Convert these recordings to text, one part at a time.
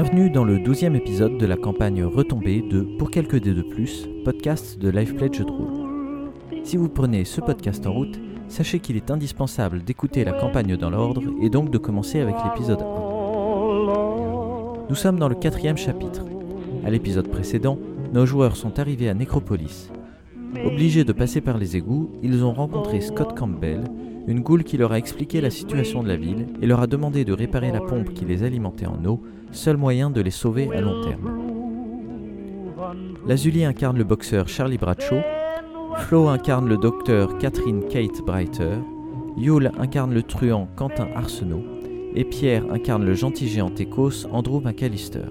Bienvenue dans le douzième épisode de la campagne retombée de Pour quelques dés de plus, podcast de Life Pledge de. Si vous prenez ce podcast en route, sachez qu'il est indispensable d'écouter la campagne dans l'ordre et donc de commencer avec l'épisode 1. Nous sommes dans le quatrième chapitre. À l'épisode précédent, nos joueurs sont arrivés à Necropolis. Obligés de passer par les égouts, ils ont rencontré Scott Campbell, une goule qui leur a expliqué la situation de la ville et leur a demandé de réparer la pompe qui les alimentait en eau, seul moyen de les sauver à long terme. Lazuli incarne le boxeur Charlie Bradshaw, Flo incarne le docteur Catherine Kate Breiter, Yule incarne le truand Quentin Arsenault, et Pierre incarne le gentil géant écosse Andrew McAllister.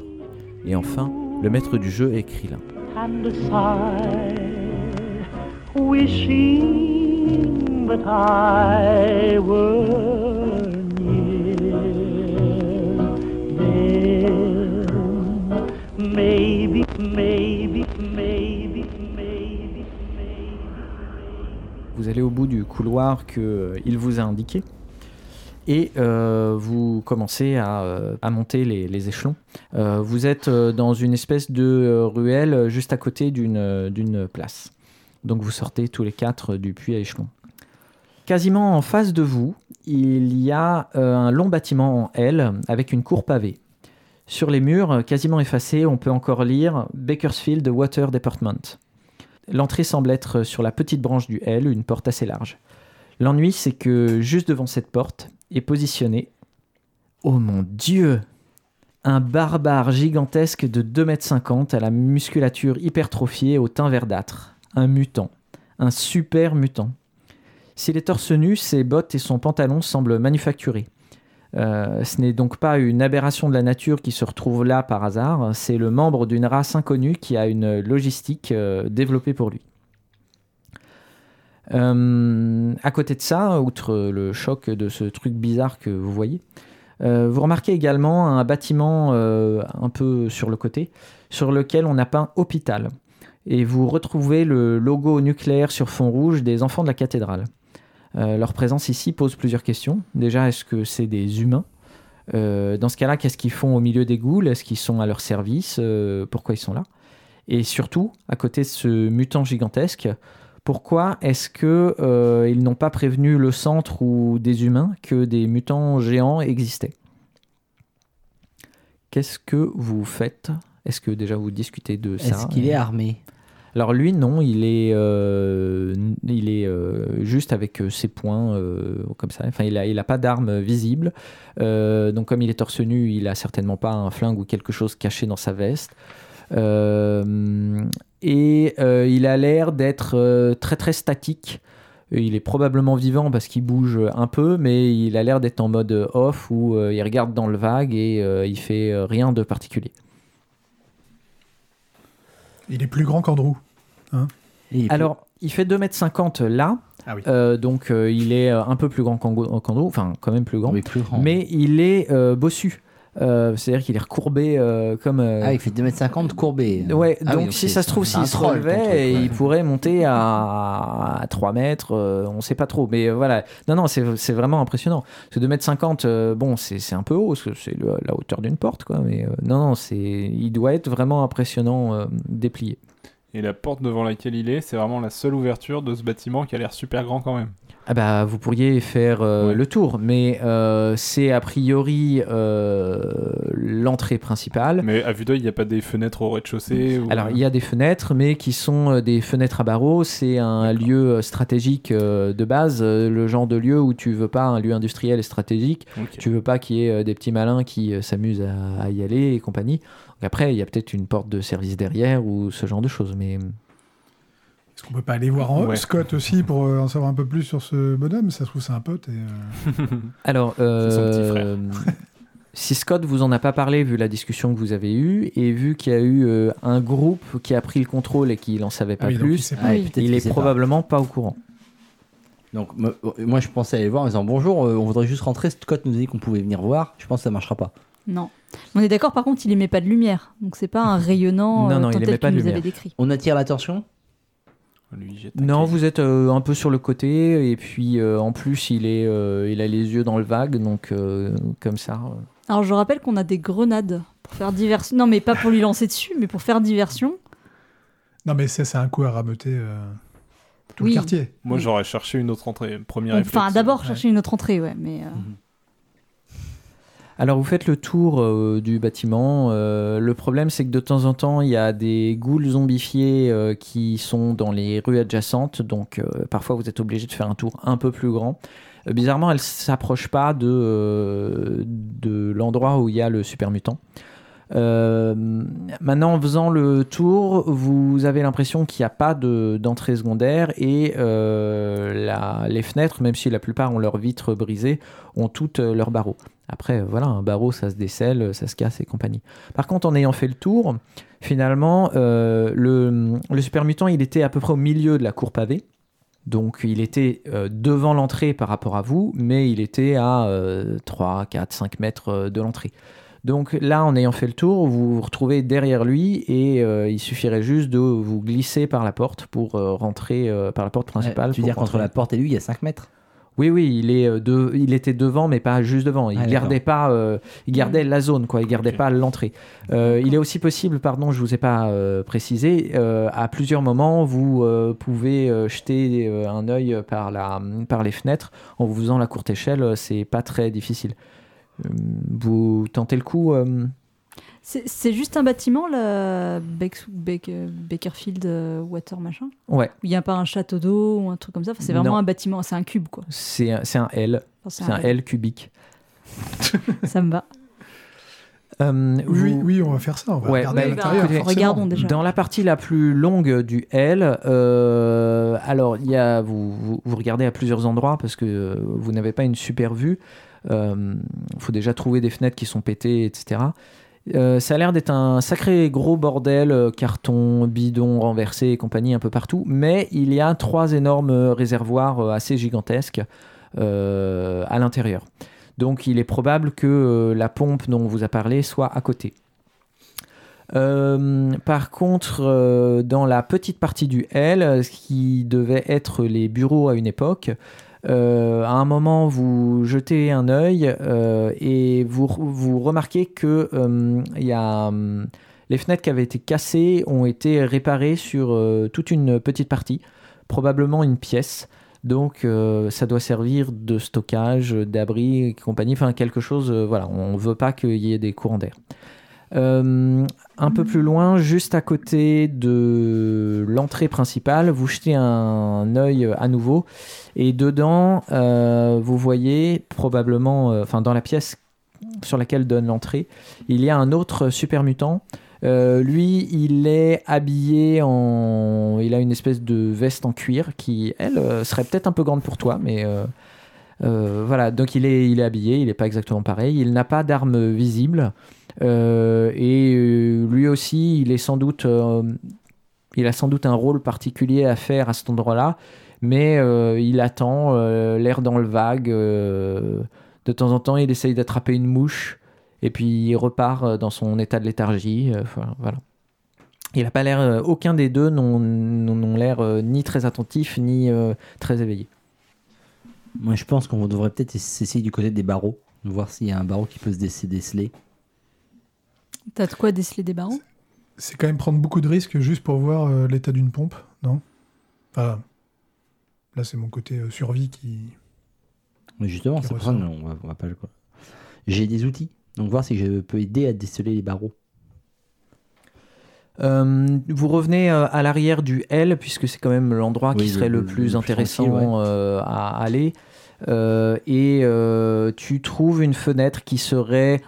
Et enfin, le maître du jeu est Krillin. That I were near. Maybe, maybe, maybe, maybe. Vous allez au bout du couloir qu'il vous a indiqué et euh, vous commencez à, euh, à monter les, échelons. Euh, vous êtes euh, dans une espèce de euh, ruelle euh, juste à côté euh, d'une place. Donc vous sortez tous les quatre du puits à échelon. Quasiment en face de vous, il y a euh, un long bâtiment en L avec une cour pavée. Sur les murs, quasiment effacés, on peut encore lire Bakersfield Water Department. L'entrée semble être sur la petite branche du L, une porte assez large. L'ennui, c'est que juste devant cette porte est positionné. Oh mon dieu Un barbare gigantesque de 2,50 m à la musculature hypertrophiée au teint verdâtre. Un mutant. Un super mutant. S'il est torse nu, ses bottes et son pantalon semblent manufacturés. Euh, ce n'est donc pas une aberration de la nature qui se retrouve là par hasard, c'est le membre d'une race inconnue qui a une logistique euh, développée pour lui. Euh, à côté de ça, outre le choc de ce truc bizarre que vous voyez, vous remarquez également un bâtiment un peu sur le côté, sur lequel on a peint hôpital. Et vous retrouvez le logo nucléaire sur fond rouge des enfants de la cathédrale. Euh, leur présence ici pose plusieurs questions. Déjà, est-ce que c'est des humains Euh, Dans ce cas-là, qu'est-ce qu'ils font au milieu des goules Est-ce qu'ils sont à leur service? Euh, Pourquoi ils sont là? Et surtout, à côté de ce mutant gigantesque, pourquoi est-ce que euh, ils n'ont pas prévenu le centre ou des humains que des mutants géants existaient? Qu'est-ce que vous faites? Est-ce que déjà vous discutez de ça Est-ce qu'il est armé? Alors lui, non, il est, euh, euh, juste avec euh, ses poings comme ça. Il a, il a pas d'arme visible. Donc comme il est torse nu, il a certainement pas un flingue ou quelque chose caché dans sa veste. Et il a l'air d'être très très statique. Il est probablement vivant parce qu'il bouge un peu, mais il a l'air d'être en mode off où il regarde dans le vague et il fait rien de particulier. Il est plus grand qu'Andrew. Il- Alors, il fait 2m50 là, Ah oui. euh, donc euh, il est euh, un peu plus grand qu'Andrew, enfin quand même plus grand, Oui, plus grand. mais il est euh, bossu. Euh, C'est-à-dire qu'il est recourbé euh, comme... euh, Ah, il fait 2m50 courbé. Ouais, Ah oui, donc si ça se trouve, s'il se relevait, truc, ouais. il pourrait monter à, à 3 mètres, euh, on sait pas trop. Mais euh, voilà, non, non, c'est vraiment impressionnant. Parce que 2 mètres 50, euh, bon, c'est un peu haut, c'est la hauteur d'une porte, quoi. Mais euh, non, non, c'est- il doit être vraiment impressionnant euh, déplié. Et la porte devant laquelle il est, c'est vraiment la seule ouverture de ce bâtiment qui a l'air super grand quand même. Ah bah, vous pourriez faire euh, Ouais. le tour, mais euh, c'est a priori euh, l'entrée principale. Mais à vue d'œil, il n'y a pas des fenêtres au rez-de-chaussée ou- Alors, il y a des fenêtres, mais qui sont des fenêtres à barreaux. C'est un lieu stratégique de base, le genre de lieu où tu veux pas un lieu industriel et stratégique. Ok. Tu veux pas qu'il y ait des petits malins qui s'amusent à, à y aller et compagnie. Donc après, il y a peut-être une porte de service derrière ou ce genre de choses. Mais Est-ce qu'on peut pas aller voir en Ouais. Scott aussi pour euh, en savoir un peu plus sur ce bonhomme Ça se trouve, c'est un pote. Et, euh, alors, C'est son petit euh, si Scott vous en a pas parlé vu la discussion que vous avez eue et vu qu'il y a eu euh, un groupe qui a pris le contrôle et qui n'en savait pas ah oui, il plus, sait pas. Ah, Oui. il est pas. probablement pas au courant. Donc, me- moi, je pensais aller voir en disant bonjour, euh, on voudrait juste rentrer. Scott nous a dit qu'on pouvait venir voir. Je pense que ça marchera pas. Non. On est d'accord, par contre, il émet pas de lumière. Donc c'est pas un rayonnant Non, euh, non, il émet pas que de lumière. avait décrit. On attire l'attention? Lui, il jette Non, vous êtes euh, un peu sur le côté et puis euh, en plus il est, euh, il a les yeux dans le vague, donc euh, comme ça. euh. Alors je rappelle qu'on a des grenades Pour faire diversion. Non, mais pas pour lui lancer dessus, mais pour faire diversion. Non, mais c'est c'est un coup à rameuter euh, tout Oui. le quartier. Moi, Oui. j'aurais cherché une autre entrée. Premier Enfin, d'abord ouais. chercher une autre entrée, ouais. Mais euh, Alors vous faites le tour euh, du bâtiment. Euh, le problème c'est que de temps en temps il y a des ghouls zombifiés euh, qui sont dans les rues adjacentes. Donc parfois vous êtes obligé de faire un tour un peu plus grand. Bizarrement elles s'approchent pas de, l'endroit où il y a le super mutant. Maintenant, en faisant le tour, vous avez l'impression qu'il n'y a pas de- d'entrée secondaire et les fenêtres, même si la plupart ont leurs vitres brisées, ont toutes leurs barreaux. Après, euh, voilà, un barreau, ça se décèle, ça se casse et compagnie. Par contre, en ayant fait le tour, finalement, euh, le, le super mutant, il était à peu près au milieu de la cour pavée. Donc, il était euh, devant l'entrée par rapport à vous, mais il était à euh, 3, 4, 5 mètres euh, de l'entrée. Donc là, en ayant fait le tour, vous vous retrouvez derrière lui et euh, il suffirait juste de vous glisser par la porte pour euh, rentrer euh, par la porte principale. Tu veux dire qu'entre la porte et lui, il y a 5 mètres Oui, oui, il, est euh, de, il était devant, mais pas juste devant. Il Ah, gardait pas, euh, il gardait la zone, quoi. Il gardait pas l'entrée. Euh, il est aussi possible, pardon, je vous ai pas euh, précisé, euh, à plusieurs moments, vous euh, pouvez euh, jeter euh, un œil par la, par les fenêtres en vous faisant la courte échelle. C'est pas très difficile. Euh, Vous tentez le coup euh, c'est juste un bâtiment, Bakerfield euh, Water machin? Ouais, il n'y a pas un château d'eau ou un truc comme ça? Enfin, c'est vraiment Non. un bâtiment, c'est un cube quoi. c'est un, L, Enfin, c'est un L cubique. Ça me va. Euh, Oui, oui, vous- oui, on va faire ça. On va Ouais, regarder bah, à regardons déjà. Dans la partie la plus longue du L, euh, alors il y a, vous, vous, vous regardez à plusieurs endroits parce que euh, vous n'avez pas une super vue. Il faut déjà trouver des fenêtres qui sont pétées, etc. Euh, ça a l'air d'être un sacré gros bordel, euh, carton, bidon renversé et compagnie un peu partout, mais il y a trois énormes réservoirs euh, assez gigantesques à l'intérieur. Donc il est probable que la pompe dont on vous a parlé soit à côté. Par contre, dans la petite partie du L, ce qui devait être les bureaux à une époque, euh, à un moment, vous jetez un œil euh, et vous, vous remarquez que euh, y a, les fenêtres qui avaient été cassées ont été réparées sur toute une petite partie, probablement une pièce. Donc, ça doit servir de stockage, d'abri et compagnie, enfin quelque chose. voilà, on ne veut pas qu'il y ait des courants d'air. Euh, un peu plus loin, juste à côté de l'entrée principale, vous jetez un œil à nouveau et dedans, euh, vous voyez probablement, euh, enfin dans la pièce sur laquelle donne l'entrée, il y a un autre super mutant. Euh, lui, il est habillé en, il a une espèce de veste en cuir qui, elle, euh, serait peut-être un peu grande pour toi, mais euh, euh, voilà. Donc il est, il est habillé, il n'est pas exactement pareil. Il n'a pas d'arme visible. Euh, et euh, lui aussi, il est sans doute, euh, il a sans doute un rôle particulier à faire à cet endroit-là, mais il attend, l'air dans le vague. de temps en temps, il essaye d'attraper une mouche, et puis il repart dans son état de léthargie. voilà. Il n'a pas l'air, aucun des deux n'ont l'air ni très attentif ni très éveillé. Moi, je pense qu'on devrait peut-être essayer du côté des barreaux, voir s'il y a un barreau qui peut se déc- déceler. T'as de quoi déceler des barreaux C'est quand même prendre beaucoup de risques juste pour voir euh, l'état d'une pompe, non? Enfin, là, c'est mon côté euh, survie qui. Mais justement, Qui c'est pour ça va, on va pas le. J'ai des outils, donc voir si je peux aider à déceler les barreaux. Euh, vous revenez euh, à l'arrière du L, puisque c'est quand même l'endroit qui serait le- le, le- plus le plus intéressant ouais. euh, à aller. Euh, et euh, tu trouves une fenêtre qui serait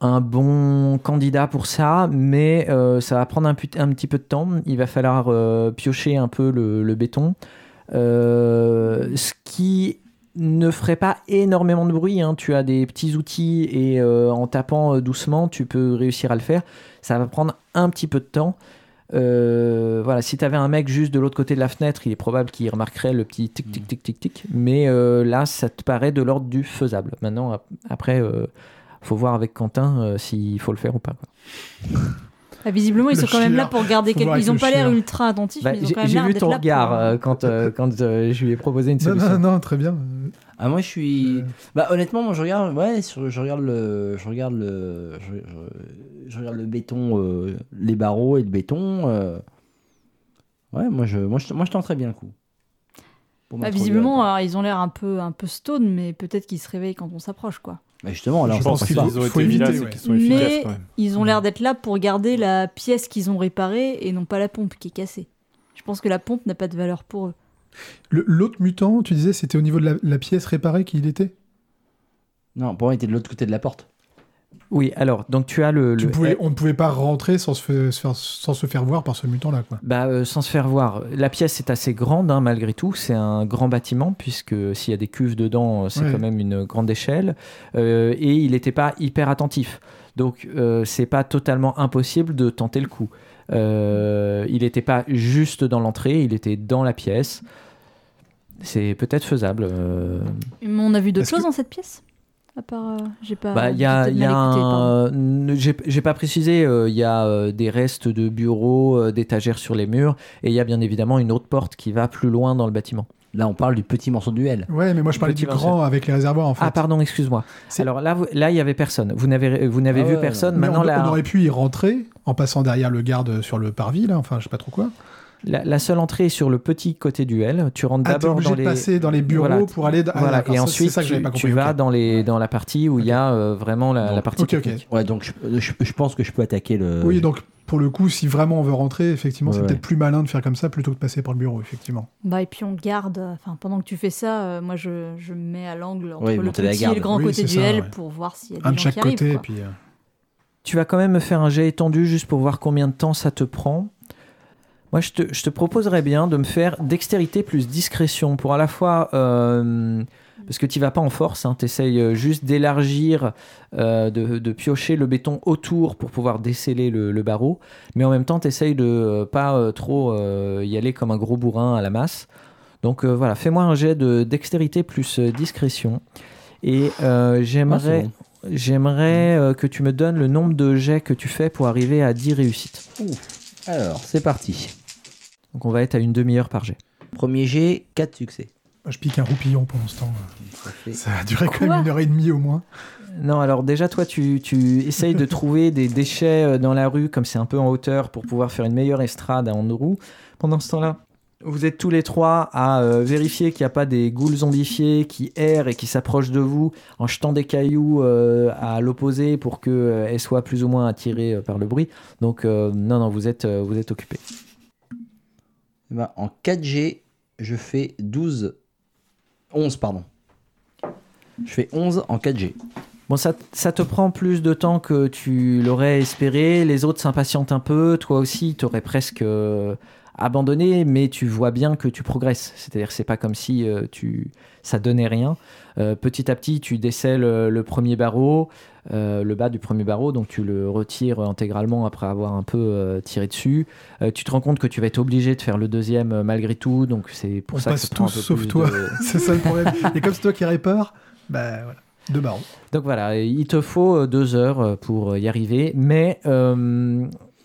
un bon candidat pour ça, mais euh, ça va prendre un, petit peu de temps. Il va falloir euh, piocher un peu le, le béton. Euh, ce qui ne ferait pas énormément de bruit. hein. Tu as des petits outils et en tapant doucement, tu peux réussir à le faire. Ça va prendre un petit peu de temps. Euh, voilà, si tu avais un mec juste de l'autre côté de la fenêtre, il est probable qu'il remarquerait le petit tic tic tic tic tic. Mais euh, là, ça te paraît de l'ordre du faisable. Maintenant, ap- après, euh, faut voir avec Quentin euh, s'il faut le faire ou pas. quoi. Ah, Visiblement, ils Le sont quand même là pour garder quelques. Ils avec ont le pas l'air ultra attentifs, Bah, mais ils ont J'ai quand même j'ai l'air vu ton pour, regard euh, euh, quand, euh, quand euh, je lui ai proposé une Non, solution. non, non, très bien. Ah moi je suis. Euh. Bah honnêtement moi je regarde ouais sur- je regarde le je regarde le je, je- je regarde le béton euh, les barreaux et le béton. euh. Ouais moi je moi je moi je tenterais bien le coup. Pour Bah, visiblement, alors, ils ont l'air un peu, un peu stone, mais peut-être qu'ils se réveillent quand on s'approche, quoi. Bah, justement là Je on pense ont été éviter, ouais. qu'ils sont efficaces Mais quand même. ils ont Mm. l'air d'être là pour garder la pièce qu'ils ont réparée et non pas la pompe qui est cassée. Je pense que la pompe n'a pas de valeur pour eux. L'autre mutant, tu disais, c'était au niveau de la, la pièce réparée qu'il était? Non pour moi il était de l'autre côté de la porte. Oui, alors, donc tu as le. Tu le- pouvais, On ne pouvait pas rentrer sans se, fa- se faire, sans se faire voir par ce mutant-là. quoi. Bah, euh, sans se faire voir, la pièce est assez grande hein, malgré tout. C'est un grand bâtiment puisque s'il y a des cuves dedans, euh, c'est Ouais. quand même une grande échelle. Euh, et il n'était pas hyper attentif. Donc euh, c'est pas totalement impossible de tenter le coup. Euh, il n'était pas juste dans l'entrée, il était dans la pièce. C'est peut-être faisable. euh. Mais on a vu d'autres que- choses dans cette pièce? À part. euh, j'ai pas. Bah, y j'ai a, y a un- pas précisé, euh, il y a euh, des restes de bureaux, euh, d'étagères sur les murs, et il y a bien évidemment une autre porte qui va plus loin dans le bâtiment. Là on parle du petit morceau de duel. Ouais, mais moi je parlais du grand avec les réservoirs en fait. Ah pardon, excuse-moi. Alors là, vous- là, il y avait personne. Vous n'avez, vous n'avez Ah vu ouais, personne. Mais Maintenant, on, la, on aurait pu y rentrer en passant derrière le garde sur le parvis, là, enfin je sais pas trop quoi. La, la seule entrée est sur le petit côté duel. Tu rentres Ah, d'abord dans de les. passer dans les bureaux Voilà. pour aller. Ah, voilà, et ça, ensuite c'est ça que tu, pas tu compris. vas dans, les, dans la partie où il y a euh, vraiment la, Donc, la partie ok, ok. technique. Ouais donc je, je, je pense que je peux attaquer le. Oui, donc pour le coup, si vraiment on veut rentrer, effectivement, Ouais, c'est ouais. peut-être plus malin de faire comme ça plutôt que de passer par le bureau, effectivement. Bah, et puis on garde. Enfin, pendant que tu fais ça, euh, moi je, je me mets à l'angle entre le petit et le grand Oui, côté duel ouais. pour voir s'il y a des Un de gens chaque qui arrivent. côté, et puis. euh, Tu vas quand même me faire un jet étendu juste pour voir combien de temps ça te prend. Moi, je te, je te proposerais bien de me faire dextérité plus discrétion pour à la fois. euh, parce que tu vas pas en force, tu essayes juste d'élargir, euh, de, de piocher le béton autour pour pouvoir déceler le, le barreau, mais en même temps, tu essayes de euh, pas euh, trop euh, y aller comme un gros bourrin à la masse. Donc euh, voilà, fais-moi un jet de dextérité plus euh, discrétion. Et euh, Ah, j'aimerais bon. J'aimerais euh, que tu me donnes le nombre de jets que tu fais pour arriver à 10 réussites. Alors c'est parti. Donc on va être à une demi-heure par jet. Premier G 4 succès. moi, je pique un roupillon pendant ce temps. Ça a duré quand même une heure et demie au moins. Non, alors déjà toi tu, tu essayes de trouver des déchets euh, dans la rue comme c'est un peu en hauteur pour pouvoir faire une meilleure estrade à Andorou. Pendant ce temps-là, vous êtes tous les trois à euh, vérifier qu'il n'y a pas des ghouls zombifiés qui errent et qui s'approchent de vous en jetant des cailloux euh, à l'opposé pour qu'elles soient plus ou moins attirées euh, par le bruit. Donc euh, non, non, vous êtes, euh, vous êtes occupés. Eh ben, en 4G, je fais 12. 11, pardon. Je fais 11 en 4G. Bon, ça, ça te prend plus de temps que tu l'aurais espéré. Les autres s'impatientent un peu. Toi aussi, tu aurais presque euh, abandonné, mais tu vois bien que tu progresses. C'est-à-dire, c'est pas comme si euh, tu, ça donnait rien. Euh, petit à petit, tu décèles euh, le premier barreau, euh, le bas du premier barreau, donc tu le retires intégralement après avoir un peu tiré dessus. Tu te rends compte que tu vas être obligé de faire le deuxième malgré tout, donc c'est pour On ça que passe ça prend un tous peu sauf toi. de- c'est ça le problème. Et comme c'est toi qui répare, bah voilà, deux barreaux. Donc voilà, il te faut deux heures pour y arriver, mais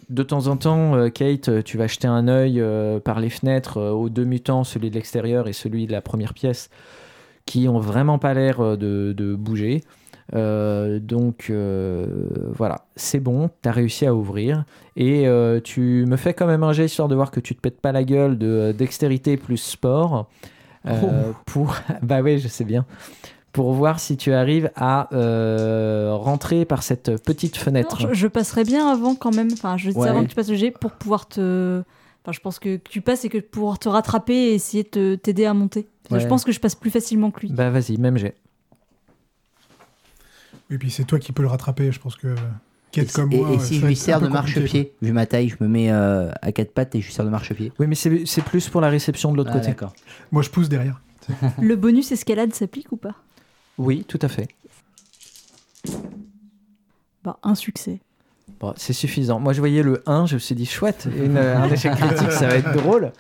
de temps en temps, euh, Kate, euh, tu vas jeter un œil euh, par les fenêtres aux deux mutants, celui de l'extérieur et celui de la première pièce, qui ont vraiment pas l'air de, de bouger. Euh, donc euh, voilà, c'est bon, tu as réussi à ouvrir. Et euh, tu me fais quand même un jet histoire de voir que tu te pètes pas la gueule de dextérité plus sport. euh, pour bah oui je sais bien pour voir si tu arrives à euh, rentrer par cette petite fenêtre. Non, je, je passerais bien avant quand même. Enfin, je Ouais. avant que tu passes le jet pour pouvoir te. Enfin, je pense que tu passes et que pouvoir te rattraper et essayer de t'aider à monter. Ouais. Je pense que je passe plus facilement que lui. Bah vas-y, même jet. Et puis c'est toi qui peux le rattraper, je pense que. Et, Quête comme et- moi. et si je lui sers de marchepied, vu ma taille, je me mets euh, à quatre pattes et je lui sers de marchepied. Oui, mais c'est plus pour la réception de l'autre Ah, côté. Moi je pousse derrière. Le bonus escalade s'applique ou pas? Oui, tout à fait. Bah, un succès. Bon, c'est suffisant. Moi, je voyais le 1, je me suis dit, chouette, une- un échec critique, ça va être drôle.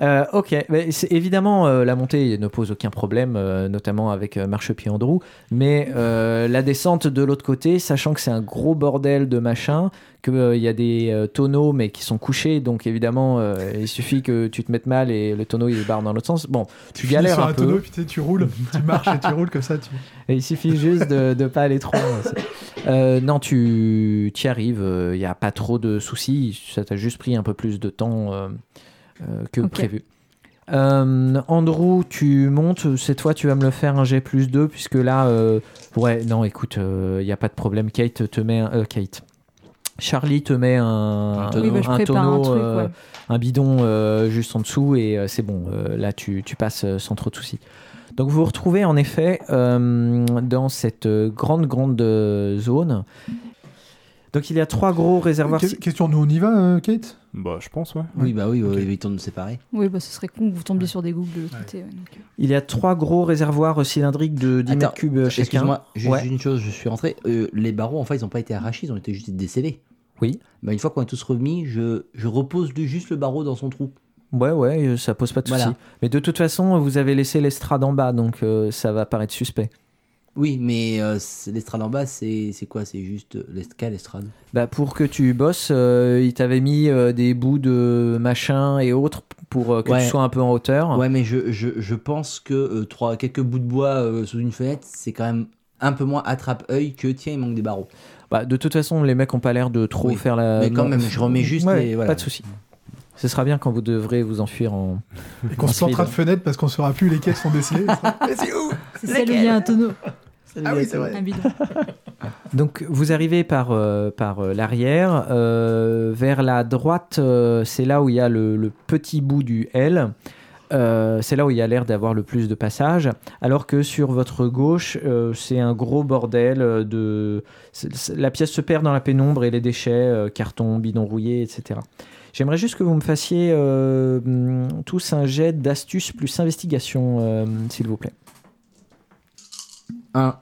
Euh, ok, mais évidemment, euh, la montée ne pose aucun problème, euh, notamment avec Marchepied Andrew, mais la descente de l'autre côté, sachant que c'est un gros bordel de machin, qu'il y a des tonneaux mais qui sont couchés, donc évidemment, il suffit que tu te mettes mal et le tonneau il barre dans l'autre sens. Bon, tu finis galères sur un, un peu, tonneau, puis tu tu roules, tu marches et tu roules comme ça. Tu... et il suffit juste de ne pas aller trop loin. non, tu y arrives, il n'y a pas trop de soucis, ça t'a juste pris un peu plus de temps que Ok. prévu. Euh, Andrew, tu montes, cette fois tu vas me le faire un G plus 2, puisque là, euh, ouais, non, écoute, il n'y a pas de problème. Kate te met un. euh, Kate. Charlie te met un, Un tonneau. Oui, bah, un prépare un tonneau, truc, euh, ouais. un bidon euh, juste en dessous et euh, c'est bon. euh, là, tu, tu passes euh, sans trop de soucis. Donc, vous vous retrouvez en effet euh, dans cette euh, grande, grande euh, zone. Donc, il y a trois gros réservoirs. Que- Question, nous on y va, euh, Kate? Bah, je pense, ouais. Oui, bah oui, Ok. ouais, évitons de nous séparer. Oui, bah, ce serait con que vous tombiez Ouais. sur des googles de l'autre Ouais. côté. ouais, donc, euh. Il y a trois gros réservoirs cylindriques de 10 Attends, mètres cubes chacun. Excuse-moi, juste Ouais. une chose, je suis rentré. Euh, les barreaux, en fait, ils n'ont pas été arrachés, ils ont été juste décellés. Oui. Bah, une fois qu'on est tous remis, je, je repose du- juste le barreau dans son trou. Ouais, ouais, euh, ça pose pas de soucis. Voilà. Mais de toute façon, vous avez laissé l'estrade en bas, donc euh, ça va paraître suspect. Oui, mais euh, c'est- l'estrade en bas, c'est c'est quoi? C'est juste euh, l'est- quelle estrade? Bah, pour que tu bosses, euh, il t'avait mis euh, des bouts de machin et autres pour euh, que Ouais. tu sois un peu en hauteur. Ouais, mais je, je, je pense que euh, trois, quelques bouts de bois euh, sous une fenêtre, c'est quand même un peu moins attrape-œil que tiens, il manque des barreaux. Bah, de toute façon, les mecs ont pas l'air de trop Oui. faire la. Mais quand non, même, je remets juste Ouais, les- voilà. Pas de souci. Ce sera bien quand vous devrez vous enfuir en. Et qu'on se plantera de fenêtre parce qu'on saura plus lesquels sont décelés. Mais c'est où? C'est celle où il y a un tonneau, Ah oui, c'est vrai. un bidon. Donc vous arrivez par, euh, par euh, l'arrière. euh, vers la droite, euh, c'est là où il y a le, le petit bout du L. Euh, c'est là où il y a l'air d'avoir le plus de passages. Alors que sur votre gauche, euh, c'est un gros bordel euh, de... La pièce se perd dans la pénombre et les déchets, euh, carton, bidon rouillé, etc. J'aimerais juste que vous me fassiez euh, tous un jet d'astuce plus investigation, euh, s'il vous plaît. Un.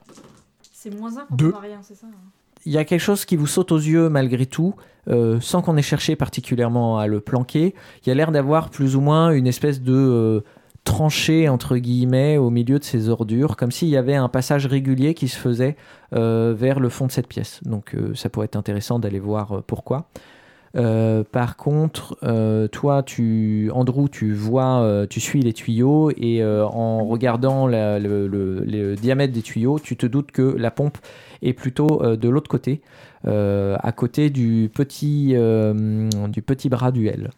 C'est moins un quand Deux. on a rien, c'est ça hein. il y a quelque chose qui vous saute aux yeux malgré tout, euh, sans qu'on ait cherché particulièrement à le planquer. Il y a l'air d'avoir plus ou moins une espèce de euh, tranchée, entre guillemets, au milieu de ces ordures, comme s'il y avait un passage régulier qui se faisait euh, vers le fond de cette pièce. Donc euh, ça pourrait être intéressant d'aller voir euh, pourquoi. Euh, par contre, euh, toi, tu, Andrew, tu vois, euh, tu suis les tuyaux et euh, en regardant la- le, le- le diamètre des tuyaux, tu te doutes que la pompe est plutôt euh, de l'autre côté, euh, à côté du petit, euh, du petit bras du L.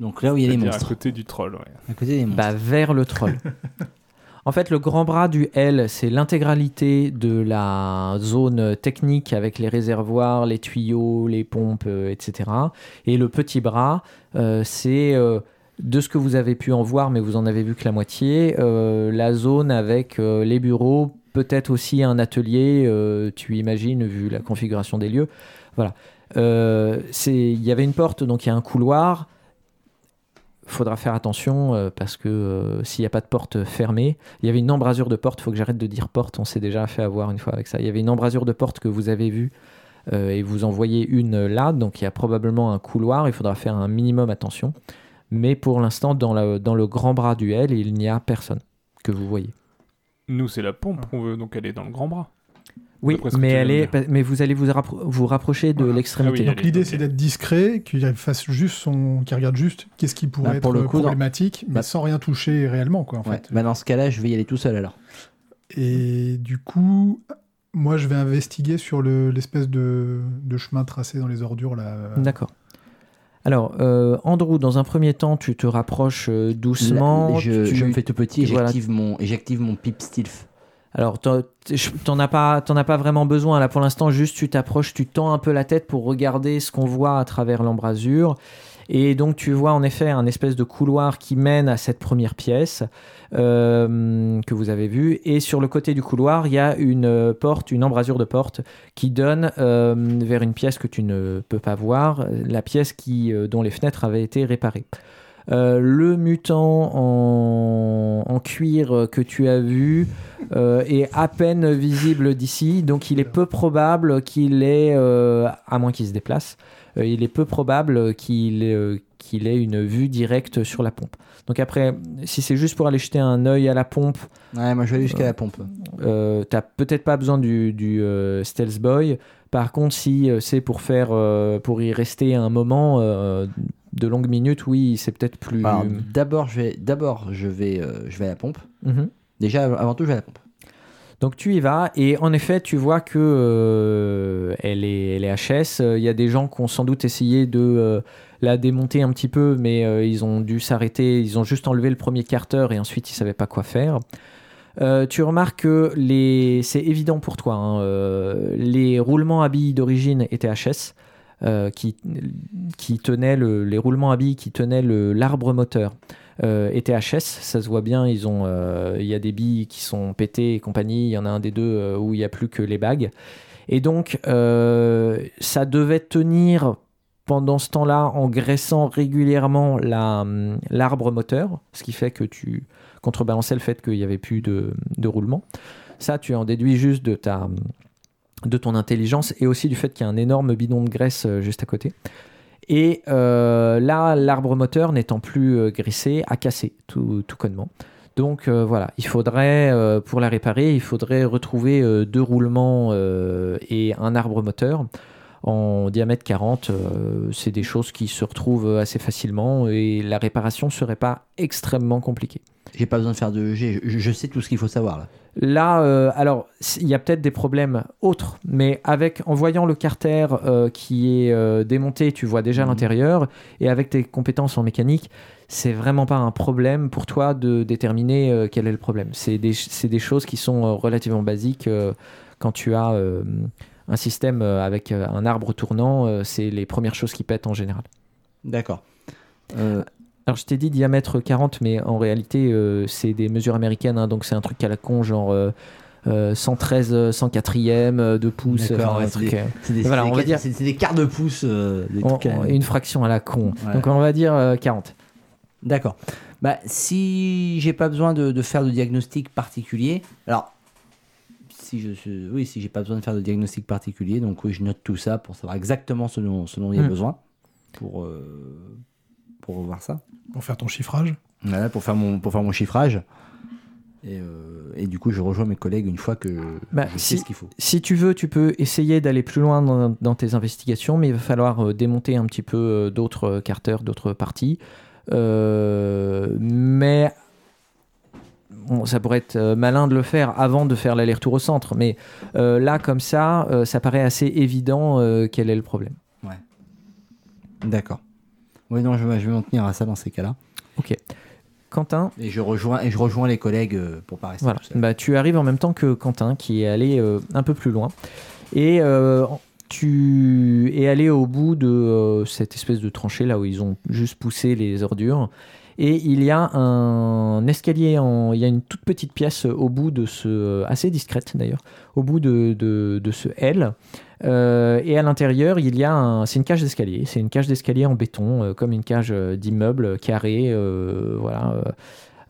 Donc là où il y a les C'est-à-dire à monstres. côté du troll, ouais. À côté des monstres. Bah, vers le troll. en fait, le grand bras du L, c'est l'intégralité de la zone technique avec les réservoirs, les tuyaux, les pompes, euh, etc. Et le petit bras, euh, c'est euh, de ce que vous avez pu en voir, mais vous en avez vu que la moitié, la zone avec les bureaux, peut-être aussi un atelier, tu imagines, vu la configuration des lieux. Voilà. Il y avait une porte, donc il y a un couloir faudra faire attention euh, parce que euh, s'il n'y a pas de porte fermée, il y avait une embrasure de porte, il faut que j'arrête de dire porte, on s'est déjà fait avoir une fois avec ça. Il y avait une embrasure de porte que vous avez vue euh, et vous en voyez une là, donc il y a probablement un couloir, il faudra faire un minimum attention. Mais pour l'instant, dans, la- dans le grand bras du L, il n'y a personne que vous voyez. Nous, c'est la pompe qu'on veut, donc elle est dans le grand bras. Oui, mais, elle est, mais vous allez vous, rappro- vous rapprocher de Voilà. l'extrémité. Ah oui, Donc l'idée c'est d'être discret, qu'il fasse juste son, qu'il regarde juste qu'est-ce qui pourrait Bah, être le coup, problématique, mais Bah- sans rien toucher réellement quoi en Ouais. fait. Bah dans ce cas-là, je vais y aller tout seul alors. Et du coup, moi je vais investiguer sur le- l'espèce de, de chemin tracé dans les ordures là. D'accord. Alors, euh, Andrew, dans un premier temps, tu te rapproches euh, doucement. Là, je, tu- je me fais tout petit et voilà. j'active mon, et j'active mon pip stealth. Alors, t'en as pas, as pas vraiment besoin là pour l'instant. Juste, tu t'approches, tu tends un peu la tête pour regarder ce qu'on voit à travers l'embrasure. Et donc, tu vois en effet un espèce de couloir qui mène à cette première pièce euh, que vous avez vue. Et sur le côté du couloir, il y a une euh, porte, une embrasure de porte qui donne euh, vers une pièce que tu ne peux pas voir, la pièce qui, dont les fenêtres avaient été réparées. Euh, le mutant en, en cuir que tu as vu euh, est à peine visible d'ici, donc il est peu probable qu'il ait, euh, à moins qu'il se déplace, il est peu probable qu'il qu'il ait une vue directe sur la pompe. Donc après, si c'est juste pour aller jeter un œil à la pompe, Ouais, moi je vais aller jusqu'à la pompe. t'as peut-être pas besoin du, du Stealth Boy. Par contre, si c'est pour faire, pour y rester un moment de longues minutes, oui, c'est peut-être plus. Alors, d'abord, je vais, d'abord, je vais, euh, je vais à la pompe. Mhm. Déjà, avant tout, je vais à la pompe. Donc tu y vas et en effet tu vois que euh, elle, est, elle est HS. Il y a des gens qui ont sans doute essayé de euh, la démonter un petit peu, mais euh, ils ont dû s'arrêter. Ils ont juste enlevé le premier carter et ensuite ils savaient pas quoi faire. Tu remarques que les... c'est évident pour toi. hein, les roulements à billes d'origine étaient HS. Euh, qui, le- les roulements à billes qui tenaient le- l'arbre moteur euh, étaient HS, ça se voit bien, euh, il y a des billes qui sont pétées et compagnie, il y en a un des deux euh, où il n'y a plus que les bagues. Et donc, ça devait tenir pendant ce temps-là en graissant régulièrement la, l'arbre moteur, ce qui fait que tu contrebalançais le fait qu'il n'y avait plus de, de roulement. Ça, tu en déduis juste de ta de ton intelligence et aussi du fait qu'il y a un énorme bidon de graisse euh, juste à côté. Et euh, là, l'arbre moteur n'étant plus euh, graissé, a cassé, tout, tout connement. Donc voilà, il faudrait, pour la réparer, il faudrait retrouver deux roulements et un arbre moteur en diamètre 40. euh, c'est des choses qui se retrouvent assez facilement et la réparation ne serait pas extrêmement compliquée. J'ai pas besoin de faire de. Je, je sais tout ce qu'il faut savoir là. Là, euh, alors, il y a peut-être des problèmes autres, mais avec, en voyant le carter euh, qui est euh, démonté, tu vois déjà Mhm. l'intérieur, et avec tes compétences en mécanique, c'est vraiment pas un problème pour toi de déterminer quel est le problème. C'est des, c'est des choses qui sont relativement basiques quand tu as un système avec un arbre tournant, c'est les premières choses qui pètent en général. D'accord. Euh, Alors je t'ai dit diamètre 40, mais en réalité euh, c'est des mesures américaines, hein, donc c'est un truc à la con, genre euh, euh, 113, euh, 104e euh, de. D'accord, enfin, ouais, un c'est des- euh, des, Voilà, des des quarts de pouce. euh, des on- trucs à- on- une fraction à la con. Ouais. Donc on va dire euh, 40. D'accord. Bah, si j'ai pas besoin de, de faire de diagnostic particulier, alors si je suis- oui, si j'ai pas besoin de faire de diagnostic particulier, donc oui, je note tout ça pour savoir exactement ce dont, ce dont il y a Hmm. besoin pour euh, pour voir ça. Pour faire ton chiffrage. Voilà, pour faire mon pour faire mon chiffrage. Et, euh, et du coup, je rejoins mes collègues une fois que Bah, je sais si- ce qu'il faut. Si tu veux, tu peux essayer d'aller plus loin dans, dans tes investigations, mais il va falloir euh, démonter un petit peu euh, d'autres euh, carters, d'autres parties. Euh, mais bon, ça pourrait être malin de le faire avant de faire l'aller-retour au centre. Mais euh, là, comme ça, euh, ça paraît assez évident euh, quel est le problème. D'accord. Oui, non, je, vais- je vais m'en tenir à ça dans ces cas-là. Quentin, Et je rejoins et je rejoins les collègues euh, pour pas rester Voilà. tout seul. Bah, tu arrives en même temps que Quentin qui est allé euh, un peu plus loin. Et euh, tu es allé au bout de euh, cette espèce de tranchée là où ils ont juste poussé les ordures. Et il y a un escalier, en, il y a une toute petite pièce au bout de ce, assez discrète d'ailleurs, au bout de, de, de ce L. Euh, et à l'intérieur, il y a un, c'est une cage d'escalier. C'est une cage d'escalier en béton, euh, comme une cage euh, d'immeuble euh, carré, euh, voilà,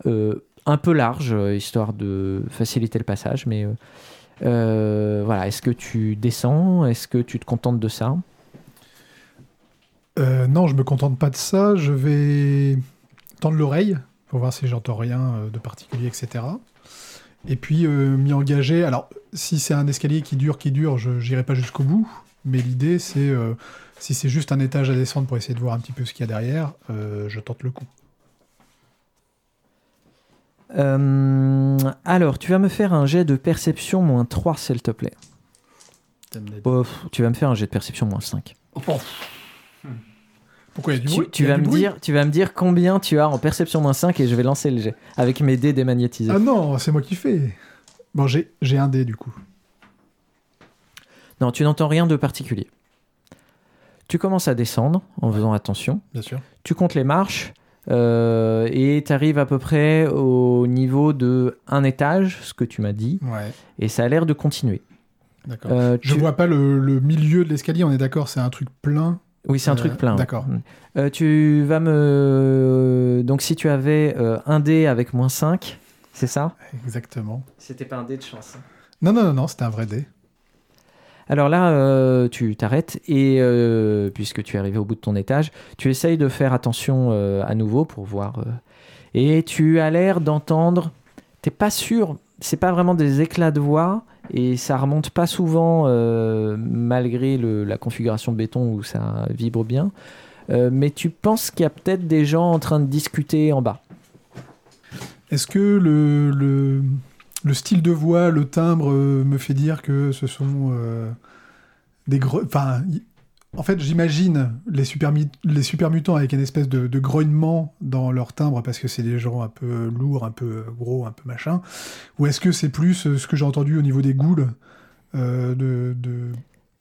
euh, un peu large, histoire de faciliter le passage. Mais voilà, est-ce que tu descends? Est-ce que tu te contentes de ça? Non, je me contente pas de ça. Je vais tendre l'oreille pour voir si j'entends rien euh, de particulier, etc. Et puis euh, m'y engager. Alors, si c'est un escalier qui dure, qui dure, je n'irai pas jusqu'au bout. Mais l'idée, c'est euh, si c'est juste un étage à descendre pour essayer de voir un petit peu ce qu'il y a derrière, euh, je tente le coup. Euh, Alors, tu vas me faire un jet de perception moins 3, s'il te plaît. Bof, tu vas me faire un jet de perception moins 5. Pourquoi il y a du Tu, bruit? vas me dire, tu vas me dire combien tu as en perception moins 5 et je vais lancer le jet avec mes dés démagnétisés. Ah non, c'est moi qui fais. Bon, j'ai j'ai un dé du coup. Non, tu n'entends rien de particulier. Tu commences à descendre en faisant attention. Bien sûr. Tu comptes les marches euh, et tu arrives à peu près au niveau de un étage, ce que tu m'as dit, Ouais, et ça a l'air de continuer. d'accord. Euh, Je tu- vois pas le, le milieu de l'escalier, on est d'accord, c'est un truc plein. Oui, c'est un Euh, truc plein. d'accord. Euh, tu vas me. Donc, si tu avais euh, un dé avec moins 5, c'est ça? Exactement. C'était pas un dé de chance. Non, non, non, non, c'était un vrai dé. Alors là, euh, tu t'arrêtes et euh, puisque tu es arrivé au bout de ton étage, tu essayes de faire attention euh, à nouveau pour voir. et tu as l'air d'entendre. T'es pas sûr. C'est pas vraiment des éclats de voix et ça remonte pas souvent euh, malgré la configuration béton où ça vibre bien. Euh, mais tu penses qu'il y a peut-être des gens en train de discuter en bas. Est-ce que le, le, le style de voix, le timbre euh, me fait dire que ce sont des gros. En fait, j'imagine les super, les super mutants avec une espèce de, de grognement dans leur timbre parce que c'est des gens un peu lourds, un peu gros, un peu machin. Ou est-ce que c'est plus euh, ce que j'ai entendu au niveau des ghouls euh, de, de-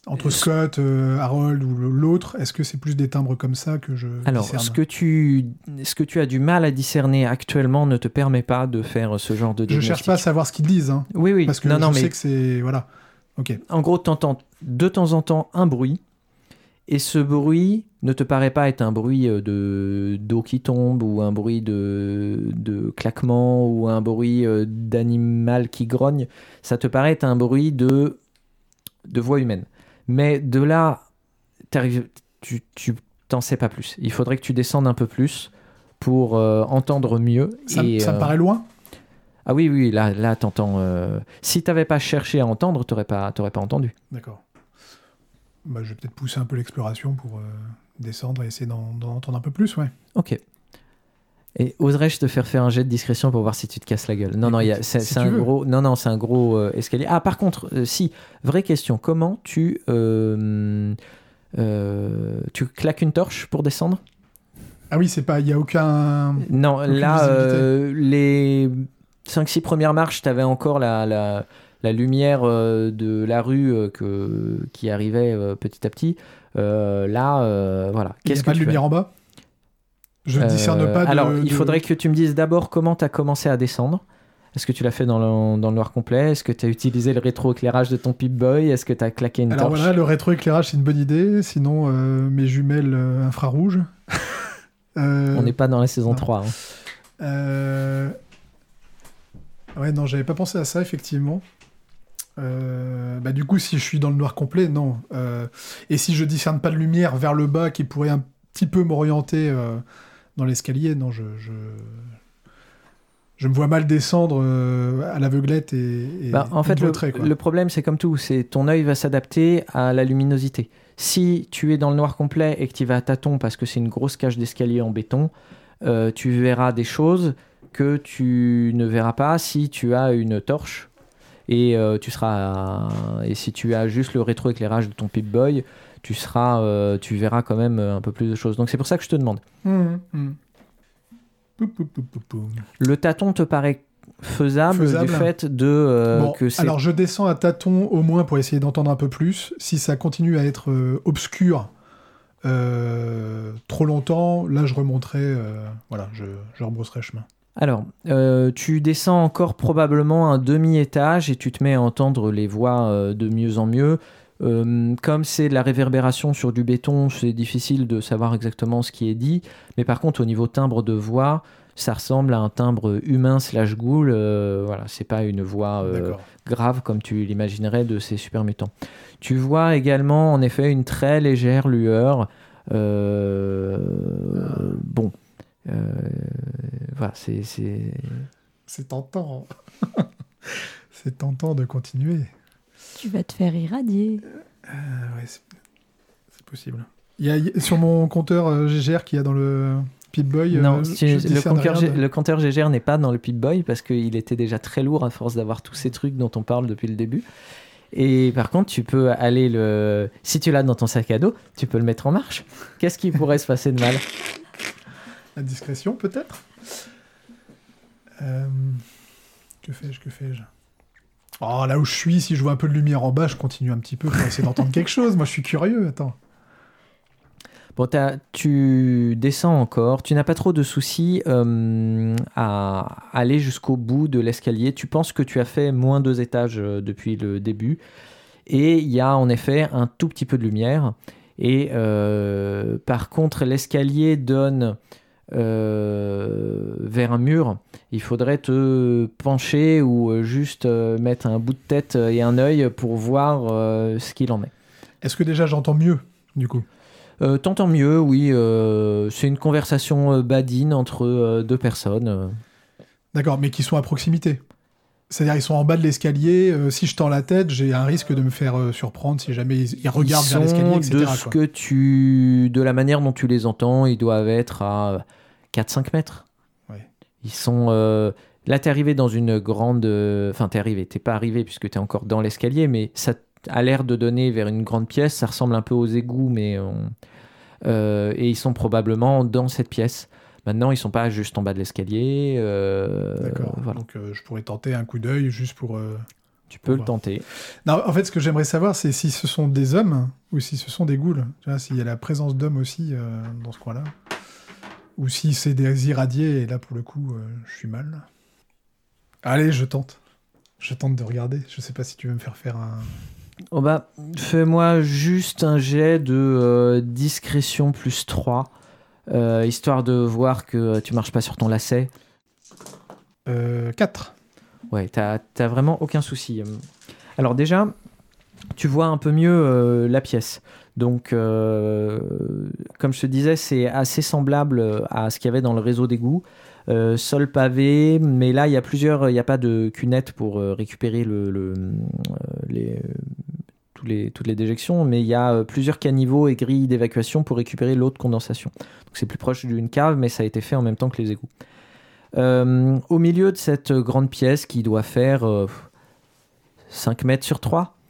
entre Scott, euh, Harold ou l'autre Est-ce que c'est plus des timbres comme ça que je Alors, discerne ce que, tu, ce que tu as du mal à discerner actuellement ne te permet pas de faire ce genre de Je cherche pas à diagnostic. savoir ce qu'ils disent, hein, Oui, oui. parce que non, je non, sais mais que c'est voilà. Ok. en gros, tu entends de temps en temps un bruit, et ce bruit ne te paraît pas être un bruit euh, de d'eau qui tombe, ou un bruit de, de claquement, ou un bruit euh, d'animal qui grogne. Ça te paraît être un bruit de, de voix humaine. Mais de là, tu tu t'en sais pas plus. Il faudrait que tu descendes un peu plus pour euh, entendre mieux. Ça, et, ça me euh, paraît loin? Ah oui, oui, là, là t'entends. euh, Si t'avais pas cherché à entendre, t'aurais pas, t'aurais pas entendu. D'accord. Bah, je vais peut-être pousser un peu l'exploration pour euh, descendre et essayer d'en d'en entendre un peu plus, ouais. Ok. Et oserais-je te faire faire un jet de discrétion pour voir si tu te casses la gueule? Non, non, y a- c'est si c'est tu un veux. gros. Non, non, c'est un gros euh, escalier. Ah, par contre, euh, si, vraie question. Comment tu euh, tu claques une torche pour descendre? Ah oui, c'est pas, il y a aucun. Non, là, les 5-6 premières marches, tu avais encore la, la, la lumière euh, de la rue euh, que, qui arrivait euh, petit à petit. Là, voilà. Il n'y a Qu'est-ce pas que de tu fais lumière en bas? Je ne discerne pas de. Alors, de- il faudrait que tu me dises d'abord comment tu as commencé à descendre. Est-ce que tu l'as fait dans le, dans le noir complet? Est-ce que tu as utilisé le rétroéclairage de ton Pip-Boy Est-ce que tu as claqué une Alors torche? voilà, le rétroéclairage, c'est une bonne idée. Sinon, euh, mes jumelles euh, infrarouges. Euh, On n'est pas dans la saison non. 3. hein. Ouais, non, j'avais pas pensé à ça, effectivement. Euh, Bah, du coup, si je suis dans le noir complet, non. Euh, Et si je discerne pas de lumière vers le bas qui pourrait un petit peu m'orienter euh, dans l'escalier, non, je, je... je me vois mal descendre à l'aveuglette et, et Bah, en fait, le, problème, c'est comme tout, c'est ton œil va s'adapter à la luminosité. Si tu es dans le noir complet et que tu vas à tâtons parce que c'est une grosse cage d'escalier en béton, tu verras des choses que tu ne verras pas si tu as une torche. Et euh, tu seras et si tu as juste le rétroéclairage de ton Pip-Boy, tu seras euh, tu verras quand même un peu plus de choses. Donc c'est pour ça que je te demande. Pou, pou. Le tâton te paraît faisable, Faisable. du fait de euh, Bon, que alors je descends à tâtons au moins pour essayer d'entendre un peu plus. Si ça continue à être euh, obscur euh, trop longtemps, là je remonterai, euh, voilà, je, je rebrousserai chemin. Alors, euh, tu descends encore probablement un demi-étage et tu te mets à entendre les voix euh, de mieux en mieux. Euh, comme c'est de la réverbération sur du béton, c'est difficile de savoir exactement ce qui est dit. Mais par contre, au niveau timbre de voix, ça ressemble à un timbre humain slash ghoul. Voilà, c'est pas une voix grave comme tu l'imaginerais de ces super mutants. Tu vois également en effet une très légère lueur. Bon, voilà, c'est c'est- C'est tentant. c'est tentant de continuer. Tu vas te faire irradier. Euh, ouais, c'est possible. Il y a, sur mon compteur euh, GGR qu'il y a dans le Pip-Boy, non, euh, si- le, compteur, de- le compteur GGR n'est pas dans le Pip-Boy parce qu'il était déjà très lourd à force d'avoir tous ces trucs dont on parle depuis le début. Et par contre, tu peux aller le. Si tu l'as dans ton sac à dos, tu peux le mettre en marche. Qu'est-ce qui pourrait se passer de mal? La discrétion, peut-être Euh, Que fais-je Que fais-je? Oh, là où je suis, si je vois un peu de lumière en bas, je continue un petit peu pour essayer d'entendre quelque chose. Moi, je suis curieux. Attends. Bon, tu descends encore, tu n'as pas trop de soucis euh, à aller jusqu'au bout de l'escalier. Tu penses que tu as fait moins deux étages euh, depuis le début. Et il y a en effet un tout petit peu de lumière. Et par contre, l'escalier donne euh, vers un mur. Il faudrait te pencher ou euh, juste euh, mettre un bout de tête et un œil pour voir euh, ce qu'il en est. Est-ce que déjà j'entends mieux, du coup? Euh, T'entends mieux, oui. c'est une conversation badine entre deux personnes. D'accord, mais qui sont à proximité. C'est-à-dire ils sont en bas de l'escalier. euh, si je tends la tête, j'ai un risque de me faire euh, surprendre si jamais ils, ils regardent Ils vers l'escalier, etc. de ce quoi. que tu, de la manière dont tu les entends, ils doivent être à 4-5 mètres. Ouais. Ils sont. euh, Là, t'es arrivé dans une grande. euh, Enfin, t'es arrivé. T'es pas arrivé puisque t'es encore dans l'escalier, mais ça a l'air de donner vers une grande pièce. Ça ressemble un peu aux égouts, mais on- euh, et ils sont probablement dans cette pièce. Maintenant, ils sont pas juste en bas de l'escalier. euh, D'accord. voilà. Donc euh, je pourrais tenter un coup d'œil juste pour. Tu peux le tenter. Non, en fait, ce que j'aimerais savoir, c'est si ce sont des hommes ou si ce sont des ghouls. Tu vois, s'il y a la présence d'hommes aussi dans ce coin-là. Ou si c'est des irradiés, et là, pour le coup, euh, je suis mal. Allez, je tente. Je tente de regarder. Je sais pas si tu veux me faire faire un. Oh bah, fais-moi juste un jet de euh, discrétion plus 3, euh, histoire de voir que tu marches pas sur ton lacet. Euh, 4. Ouais, t'as vraiment aucun souci. Alors déjà, tu vois un peu mieux la pièce. Donc, euh, comme je te disais, c'est assez semblable à ce qu'il y avait dans le réseau d'égout. Euh, sol pavé, mais là, il y a plusieurs... Il n'y a pas de cunette pour euh, récupérer toutes les déjections, mais il y a plusieurs caniveaux et grilles d'évacuation pour récupérer l'eau de condensation. Donc c'est plus proche d'une cave, mais ça a été fait en même temps que les égouts. Au milieu de cette grande pièce qui doit faire euh, 5 mètres sur 3, euh,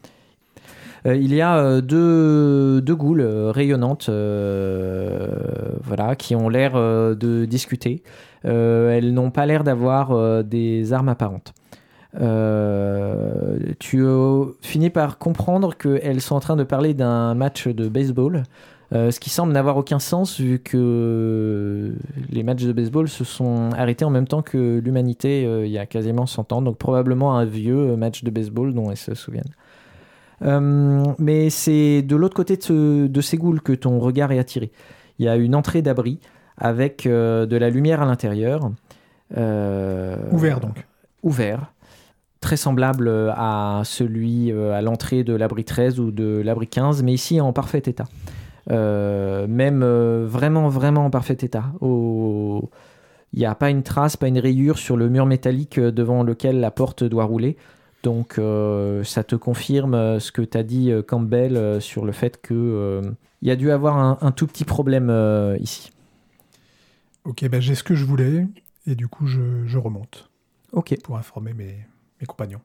il y a euh, deux, goules euh, rayonnantes euh, voilà, qui ont l'air euh, de discuter. Euh, elles n'ont pas l'air d'avoir euh, des armes apparentes. Euh, tu euh, finis par comprendre qu'elles sont en train de parler d'un match de baseball, euh, ce qui semble n'avoir aucun sens vu que les matchs de baseball se sont arrêtés en même temps que l'humanité euh, il y a quasiment 100 ans, donc probablement un vieux match de baseball dont elles se souviennent. Euh, mais c'est de l'autre côté de, ce- de ces goules que ton regard est attiré. Il y a une entrée d'abri avec euh, de la lumière à l'intérieur. Euh, Ouvert donc. ouvert, très semblable à celui à l'entrée de l'abri 13 ou de l'abri 15, mais ici en parfait état. Euh, même euh, vraiment, vraiment en parfait état. Il n'y a pas une trace, pas une rayure sur le mur métallique devant lequel la porte doit rouler. Donc euh, ça te confirme euh, ce que t'as dit euh, Campbell sur le fait que euh, il y a dû avoir un, un tout petit problème euh, ici. Ok, ben j'ai ce que je voulais, et du coup, je, je remonte Ok. pour informer mes, mes compagnons.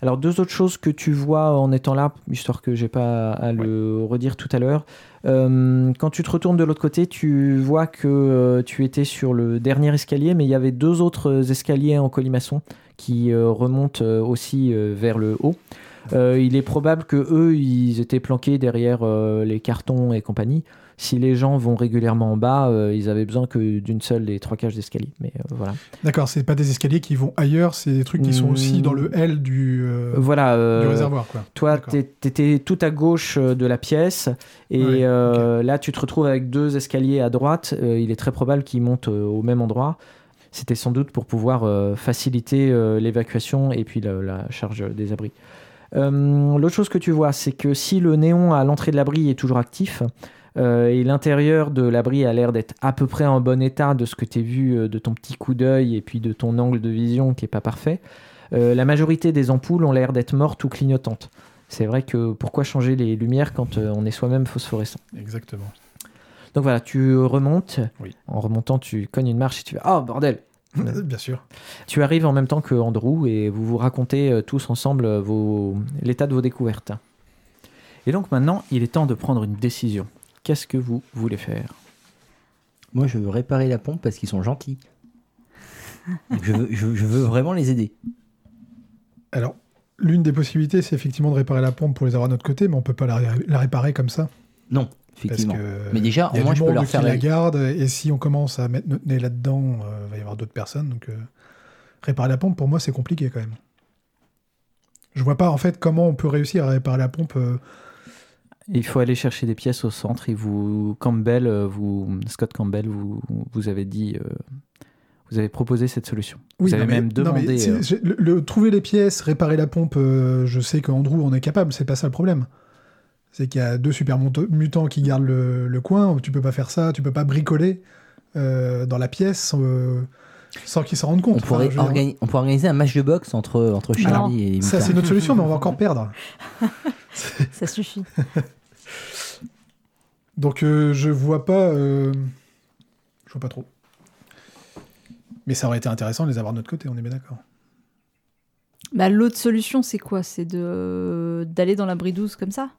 Alors deux autres choses que tu vois en étant là, histoire que j'ai pas à le redire tout à l'heure. Euh, quand tu te retournes de l'autre côté, tu vois que euh, tu étais sur le dernier escalier, mais il y avait deux autres escaliers en colimaçon qui euh, remontent aussi vers le haut. Il est probable que eux, ils étaient planqués derrière les cartons et compagnie. Si les gens vont régulièrement en bas, euh, ils avaient besoin que d'une seule des trois cages d'escalier. Mais euh, voilà. D'accord, c'est pas des escaliers qui vont ailleurs, c'est des trucs qui sont aussi dans le L du, euh, Voilà. du euh, réservoir, quoi. Toi, t'étais tout à gauche de la pièce et Ouais, là, tu te retrouves avec deux escaliers à droite. Il est très probable qu'ils montent au même endroit. C'était sans doute pour pouvoir euh, faciliter euh, l'évacuation et puis la, la charge des abris. Euh, L'autre chose que tu vois, c'est que si le néon à l'entrée de l'abri est toujours actif et l'intérieur de l'abri a l'air d'être à peu près en bon état de ce que tu as vu euh, de ton petit coup d'œil et puis de ton angle de vision qui est pas parfait, euh, la majorité des ampoules ont l'air d'être mortes ou clignotantes. C'est vrai que pourquoi changer les lumières quand euh, on est soi-même phosphorescent? Exactement. Donc voilà, tu remontes. Oui. En remontant, tu cognes une marche et tu fais Oh bordel Bien sûr. Tu arrives en même temps que Andrew et vous vous racontez euh, tous ensemble euh, vos... l'état de vos découvertes. Et donc maintenant, il est temps de prendre une décision. Qu'est-ce que vous voulez faire? Moi, je veux réparer la pompe parce qu'ils sont gentils. Donc, je, veux, je- je veux vraiment les aider. Alors, l'une des possibilités, c'est effectivement de réparer la pompe pour les avoir de notre côté, mais on peut pas la, ré- la réparer comme ça. Non, Parce effectivement. que Mais déjà, au moins, je peux leur faire la garde, et si on commence à mettre notre nez là-dedans, euh, il va y avoir d'autres personnes. Donc, euh, réparer la pompe, pour moi, c'est compliqué quand même. Je vois pas en fait comment on peut réussir à réparer la pompe. euh, Il faut aller chercher des pièces au centre et vous, Campbell, euh, vous, Scott Campbell, vous, vous avez dit, euh, Vous avez proposé cette solution. Oui, vous avez mais- même non, mais demandé. euh, j'ai- le, le- trouver les pièces, réparer la pompe, euh, je sais qu'Andrew on est capable, c'est pas ça le problème. C'est qu'il y a deux super mutants qui gardent le, le coin, tu peux pas faire ça, tu peux pas bricoler euh, dans la pièce euh, sans qu'ils s'en rendent compte. On pourrait, Enfin, je veux dire, organi- on pourrait organiser un match de boxe entre, entre Charlie et ça c'est notre solution, mais on va encore perdre. Ça suffit. Donc euh, je vois pas. euh, Je vois pas trop. Mais ça aurait été intéressant de les avoir de notre côté, on est bien d'accord. Bah, L'autre solution, c'est quoi? C'est de d'aller dans l'abri 12 comme ça?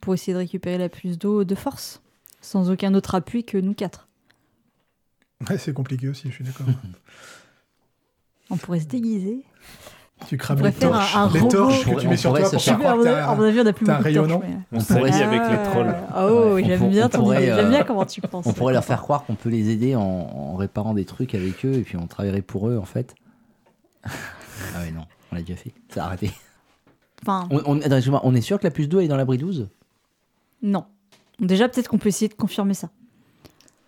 Pour essayer de récupérer la plus d'eau de force? Sans aucun autre appui que nous quatre. Ouais, c'est compliqué aussi, je suis d'accord. On pourrait se déguiser. Tu crames les torches, un- un les robot. torches que On tu mets sur toi pour faire croire que à mon avis, on a plus beaucoup de torches, On pourrait avec les Ah, trolls. Oh, Ouais, on j'aime bien on ton. J'aime bien comment tu penses. On pourrait leur faire croire qu'on peut les aider en, en réparant des trucs avec eux et puis on travaillerait pour eux en fait. ah ouais, non, on l'a déjà fait. Ça a arrêté. Enfin, On, on- attends, excuse-moi, on est sûr que la plus 2 est dans l'abri 12 non. Déjà, peut-être qu'on peut essayer de confirmer ça.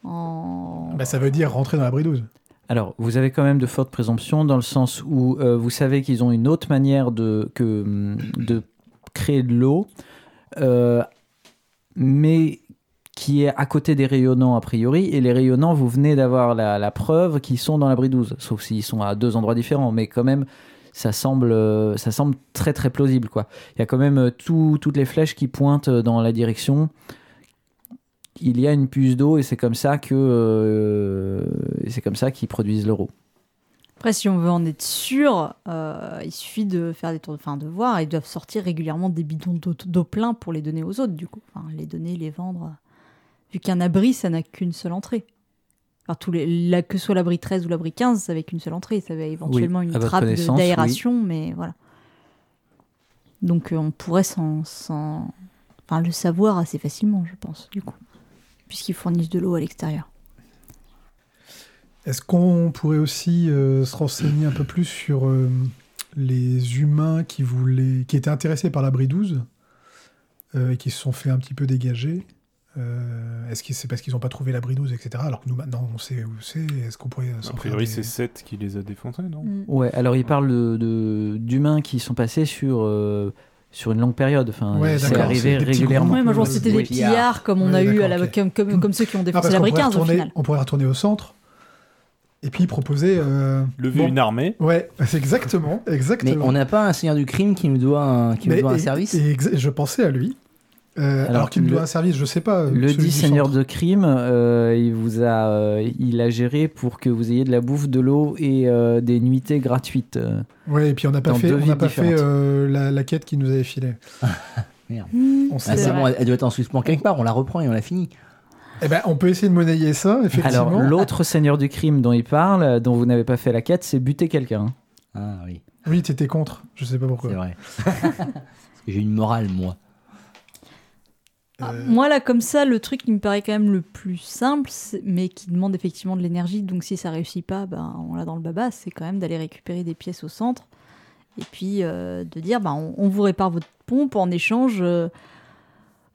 En... Bah, ça veut dire rentrer dans l'abri 12. Alors, vous avez quand même de fortes présomptions dans le sens où euh, vous savez qu'ils ont une autre manière de, de créer de l'eau, euh, mais qui est à côté des rayonnants a priori. Et les rayonnants, vous venez d'avoir la, preuve qu'ils sont dans l'abri 12, sauf s'ils sont à deux endroits différents. Mais quand même, ça semble, euh, ça semble très très plausible. Quoi. Il y a quand même tout- toutes les flèches qui pointent dans la direction il y a une puce d'eau et c'est comme ça que euh, c'est comme ça qu'ils produisent l'euro. Après, si on veut en être sûr, euh, il suffit de faire des tours de fin de voir. Ils doivent sortir régulièrement des bidons d'eau plein pour les donner aux autres, du coup. Enfin, les donner, les vendre. Vu qu'un abri, ça n'a qu'une seule entrée. Alors, tous les, là, que ce soit l'abri 13 ou l'abri 15, ça avait qu'une seule entrée. Ça avait éventuellement une trappe d'aération, mais voilà. Donc, euh, on pourrait s'en- enfin, le savoir assez facilement, je pense, du coup. Puisqu'ils fournissent de l'eau à l'extérieur. Est-ce qu'on pourrait aussi euh, se renseigner un peu plus sur euh, les humains qui, voulaient, qui étaient intéressés par l'abri 12 euh, et qui se sont fait un petit peu dégager Euh, Est-ce que c'est parce qu'ils n'ont pas trouvé l'abri 12, etc. Alors que nous, maintenant, on sait où c'est. Est-ce qu'on pourrait s'en A priori, des- c'est Seth qui les a défoncés, non? Mm. Ouais, alors ils parlent de- de- d'humains qui sont passés sur euh, sur une longue période. Enfin, Ouais, c'est arrivé régulièrement. Ouais, moi je euh, c'était des pillards comme on Ouais, a eu à la, comme, comme, comme ceux qui ont défoncé pourrait 15 au final. On pourrait retourner au centre et puis proposer. euh, Lever bon, une armée. Ouais, c'est exactement, exactement. Mais on n'a pas un seigneur du crime qui nous doit un, qui nous doit un et- service? et je pensais à lui. Euh, alors, Alors, qu'il doit un service, je sais pas. euh, Le dit du seigneur de crime, euh, il vous a, euh, il a géré pour que vous ayez de la bouffe, de l'eau et euh, des nuitées gratuites. Ouais, et puis on n'a pas fait, on n'a villes pas fait euh, la, la quête qu'il nous avait filée. Mmh, On sait c'est c'est bon, elle, doit être en suspens quelque part, on la reprend et on la finit. Eh ben, on peut essayer de monnayer ça, effectivement. Alors l'autre seigneur du crime dont il parle, dont vous n'avez pas fait la quête, c'est buter quelqu'un. Ah oui, Oui, t'étais contre. Je sais pas pourquoi. c'est vrai. Parce que j'ai une morale, moi. Ah, Euh, Moi là comme ça, le truc qui me paraît quand même le plus simple, mais qui demande effectivement de l'énergie, donc si ça réussit pas, ben, on l'a dans le baba, c'est quand même d'aller récupérer des pièces au centre et puis euh, de dire ben, on, on vous répare votre pompe en échange. euh,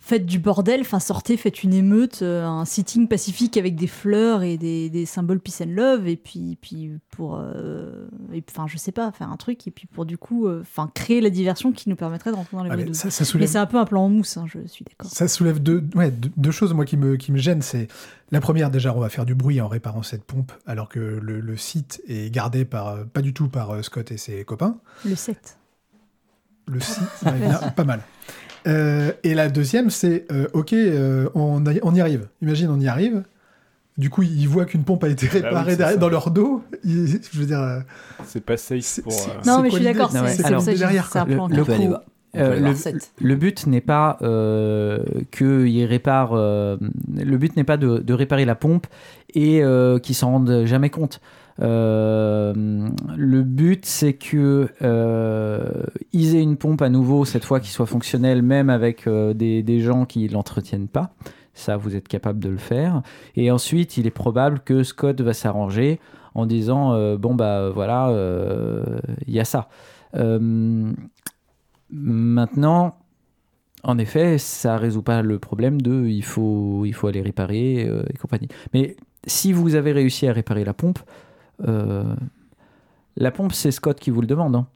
Faites du bordel, enfin sortez, faites une émeute, euh, un sitting pacifique avec des fleurs et des, des symboles peace and love, et puis, puis pour, euh, enfin je sais pas, faire un truc, et puis pour du coup, euh, enfin créer la diversion qui nous permettrait de rentrer dans les ah, mais ça, ça Mais soulève, c'est un peu un plan en mousse, hein, je suis d'accord. ça soulève deux, ouais, deux, deux choses moi qui me, qui me gênent. C'est la première déjà, on va faire du bruit en réparant cette pompe, alors que le, le site est gardé par euh, pas du tout par euh, Scott et ses copains. Le 7. Le site, ouais, bien, pas mal. Euh, et la deuxième, c'est euh, ok, euh, on, a- on y arrive. Imagine, on y arrive. Du coup, ils voient qu'une pompe a été oui, réparée derrière- dans leur dos. Ils- je veux dire, C'est pas safe C'est- pour. euh, Non, mais je suis d'accord, c'est comme ça que derrière, quoi. Le- coup, euh, aller le- but n'est pas euh, qu'il répare. euh, le but n'est pas de, de réparer la pompe et euh, qu'ils s'en rendent jamais compte. Euh, le but, c'est que euh, ils aient une pompe à nouveau cette fois qui soit fonctionnelle, même avec euh, des, des gens qui l'entretiennent pas. Ça, vous êtes capable de le faire. Et ensuite, il est probable que Scott va s'arranger en disant bon bah voilà, il y a ça. Maintenant, en effet, ça résout pas le problème de il faut, il faut aller réparer et compagnie. Mais si vous avez réussi à réparer la pompe, la pompe, c'est Scott qui vous le demande. hein.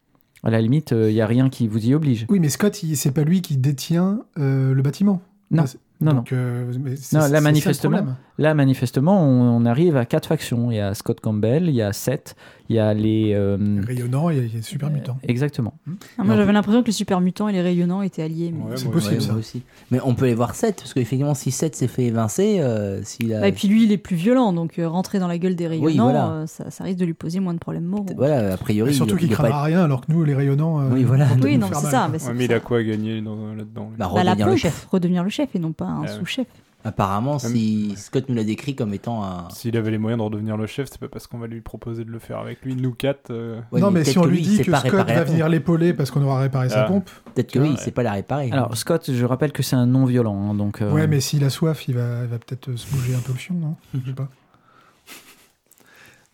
À la limite, il n'y a rien qui vous y oblige. Oui, mais Scott, il- c'est pas lui qui détient euh, le bâtiment. Non, c'est- Non, non. euh, mais Non, là, manifestement. Là, manifestement, on, on arrive à quatre factions. Il y a Scott Campbell, il y a Seth, il y a les. euh, Rayonnant et et super mutant. exactement. Ah, Mais moi, j'avais peut- l'impression que les super mutants et les rayonnants étaient alliés. mais- Ouais, C'est possible, Ouais, ça. moi aussi. Mais on peut les voir 7, parce qu'effectivement, si 7 s'est fait évincer, euh, s'il a. Ah, et puis lui, il est plus violent, donc euh, rentrer dans la gueule des rayonnants, voilà. euh, ça, ça risque de lui poser moins de problèmes moraux. Voilà, a priori. Et surtout il- qu'il cramera pas rien, alors que nous, les rayonnants. euh, Oui, voilà. Oui, non, c'est ça. mais il a quoi à gagner dans- là-dedans Bah, Bah, la redevenir le pompe, chef. redevenir le chef et non pas un Ouais. sous-chef. Apparemment, si Scott nous l'a décrit comme étant un. S'il avait les moyens de redevenir le chef, c'est pas parce qu'on va lui proposer de le faire avec lui. Nous quatre, euh, Ouais, non, mais, si on lui dit que Scott va venir l'épauler parce qu'on aura réparé sa Ah. pompe, Peut-être que Ouais. oui, il sait pas la réparer. Alors, Scott, je rappelle que c'est un non-violent. hein, donc, euh, ouais, mais s'il a soif, il va, il va peut-être se bouger un peu le fion, non? Je sais pas.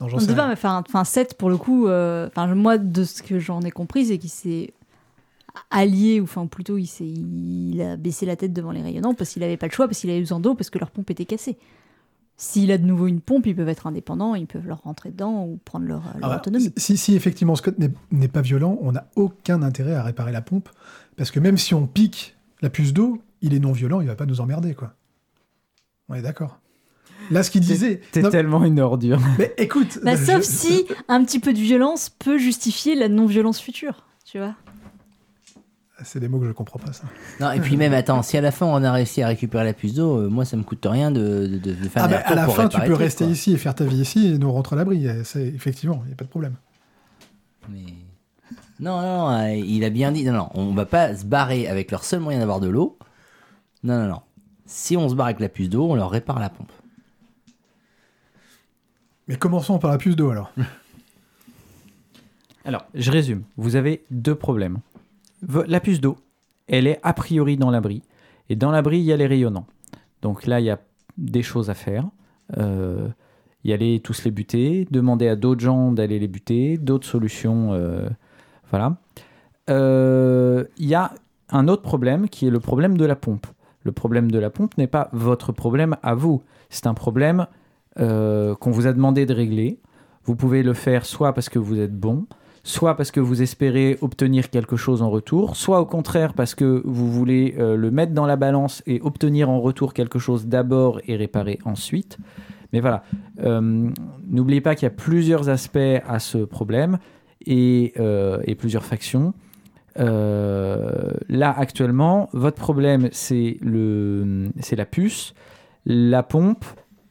Non, j'en On sais ne pas, mais enfin, enfin 7 pour le coup, euh, enfin, moi de ce que j'en ai compris, c'est qu'il s'est allié, ou enfin plutôt il, il a baissé la tête devant les rayonnants parce qu'il avait pas le choix, parce qu'il avait besoin d'eau, parce que leur pompe était cassée. S'il a de nouveau une pompe, ils peuvent être indépendants, ils peuvent leur rentrer dedans ou prendre leur, leur autonomie. si, si effectivement Scott n'est pas violent, on n'a aucun intérêt à réparer la pompe. Parce que même si on pique la puce d'eau, il est non violent, il va pas nous emmerder, quoi. On est d'accord. Là, ce qu'il disait. T'es Non, tellement une ordure. mais écoute. Bah, je- sauf je- si un petit peu de violence peut justifier la non-violence future, tu vois. C'est des mots que je comprends pas, ça. Non, et puis même, attends, si à la fin on a réussi à récupérer la puce d'eau, euh, moi ça me coûte rien de, de, de faire Ah un bah, à la fin, tu peux truc, rester quoi. ici et faire ta vie ici et nous rentrer à l'abri. C'est- Effectivement, il n'y a pas de problème. Mais... Non, non, non, euh, il a bien dit. Non, non, on va pas se barrer avec leur seul moyen d'avoir de l'eau. Non, non, non. Si on se barre avec la puce d'eau, on leur répare la pompe. Mais commençons par la puce d'eau alors. Alors, je résume. Vous avez deux problèmes. La puce d'eau, elle est a priori dans l'abri. Et dans l'abri, il y a les rayonnants. Donc là, il y a des choses à faire. Euh, y aller tous les buter, demander à d'autres gens d'aller les buter, d'autres solutions. euh, voilà. Euh, Il y a un autre problème qui est le problème de la pompe. Le problème de la pompe n'est pas votre problème à vous. C'est un problème qu'on vous a demandé de régler. Vous pouvez le faire soit parce que vous êtes bon, soit parce que vous espérez obtenir quelque chose en retour, soit au contraire parce que vous voulez euh, le mettre dans la balance et obtenir en retour quelque chose d'abord et réparer ensuite. Mais voilà, Euh, n'oubliez pas qu'il y a plusieurs aspects à ce problème et, euh, plusieurs factions. Là, actuellement, votre problème, c'est c'est la puce, la pompe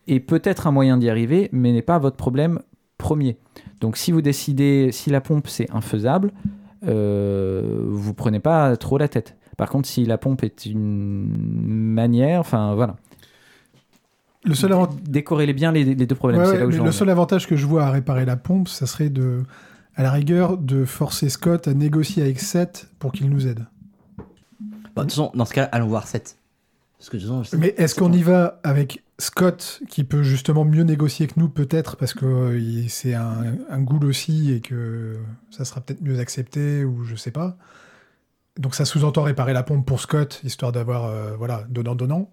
et peut-être un moyen d'y arriver, mais n'est pas votre problème premier. Donc, si vous décidez, si la pompe c'est infaisable, euh, vous prenez pas trop la tête. Par contre, si la pompe est une manière, enfin voilà, Le seul, avant- décorrélez bien les, les deux problèmes. Ouais, ouais, là où le seul avantage que je vois à réparer la pompe, ça serait de, à la rigueur, de forcer Scott à négocier avec Seth pour qu'il nous aide. Bah, de toute façon, dans ce cas, allons voir 7. Parce que de toute façon, je sais- Mais est-ce qu'on y va avec Scott, qui peut justement mieux négocier que nous, peut-être, parce que euh, c'est un, un aussi et que ça sera peut-être mieux accepté, ou je sais pas. Donc ça sous-entend réparer la pompe pour Scott, histoire d'avoir, euh, voilà, donnant-donnant.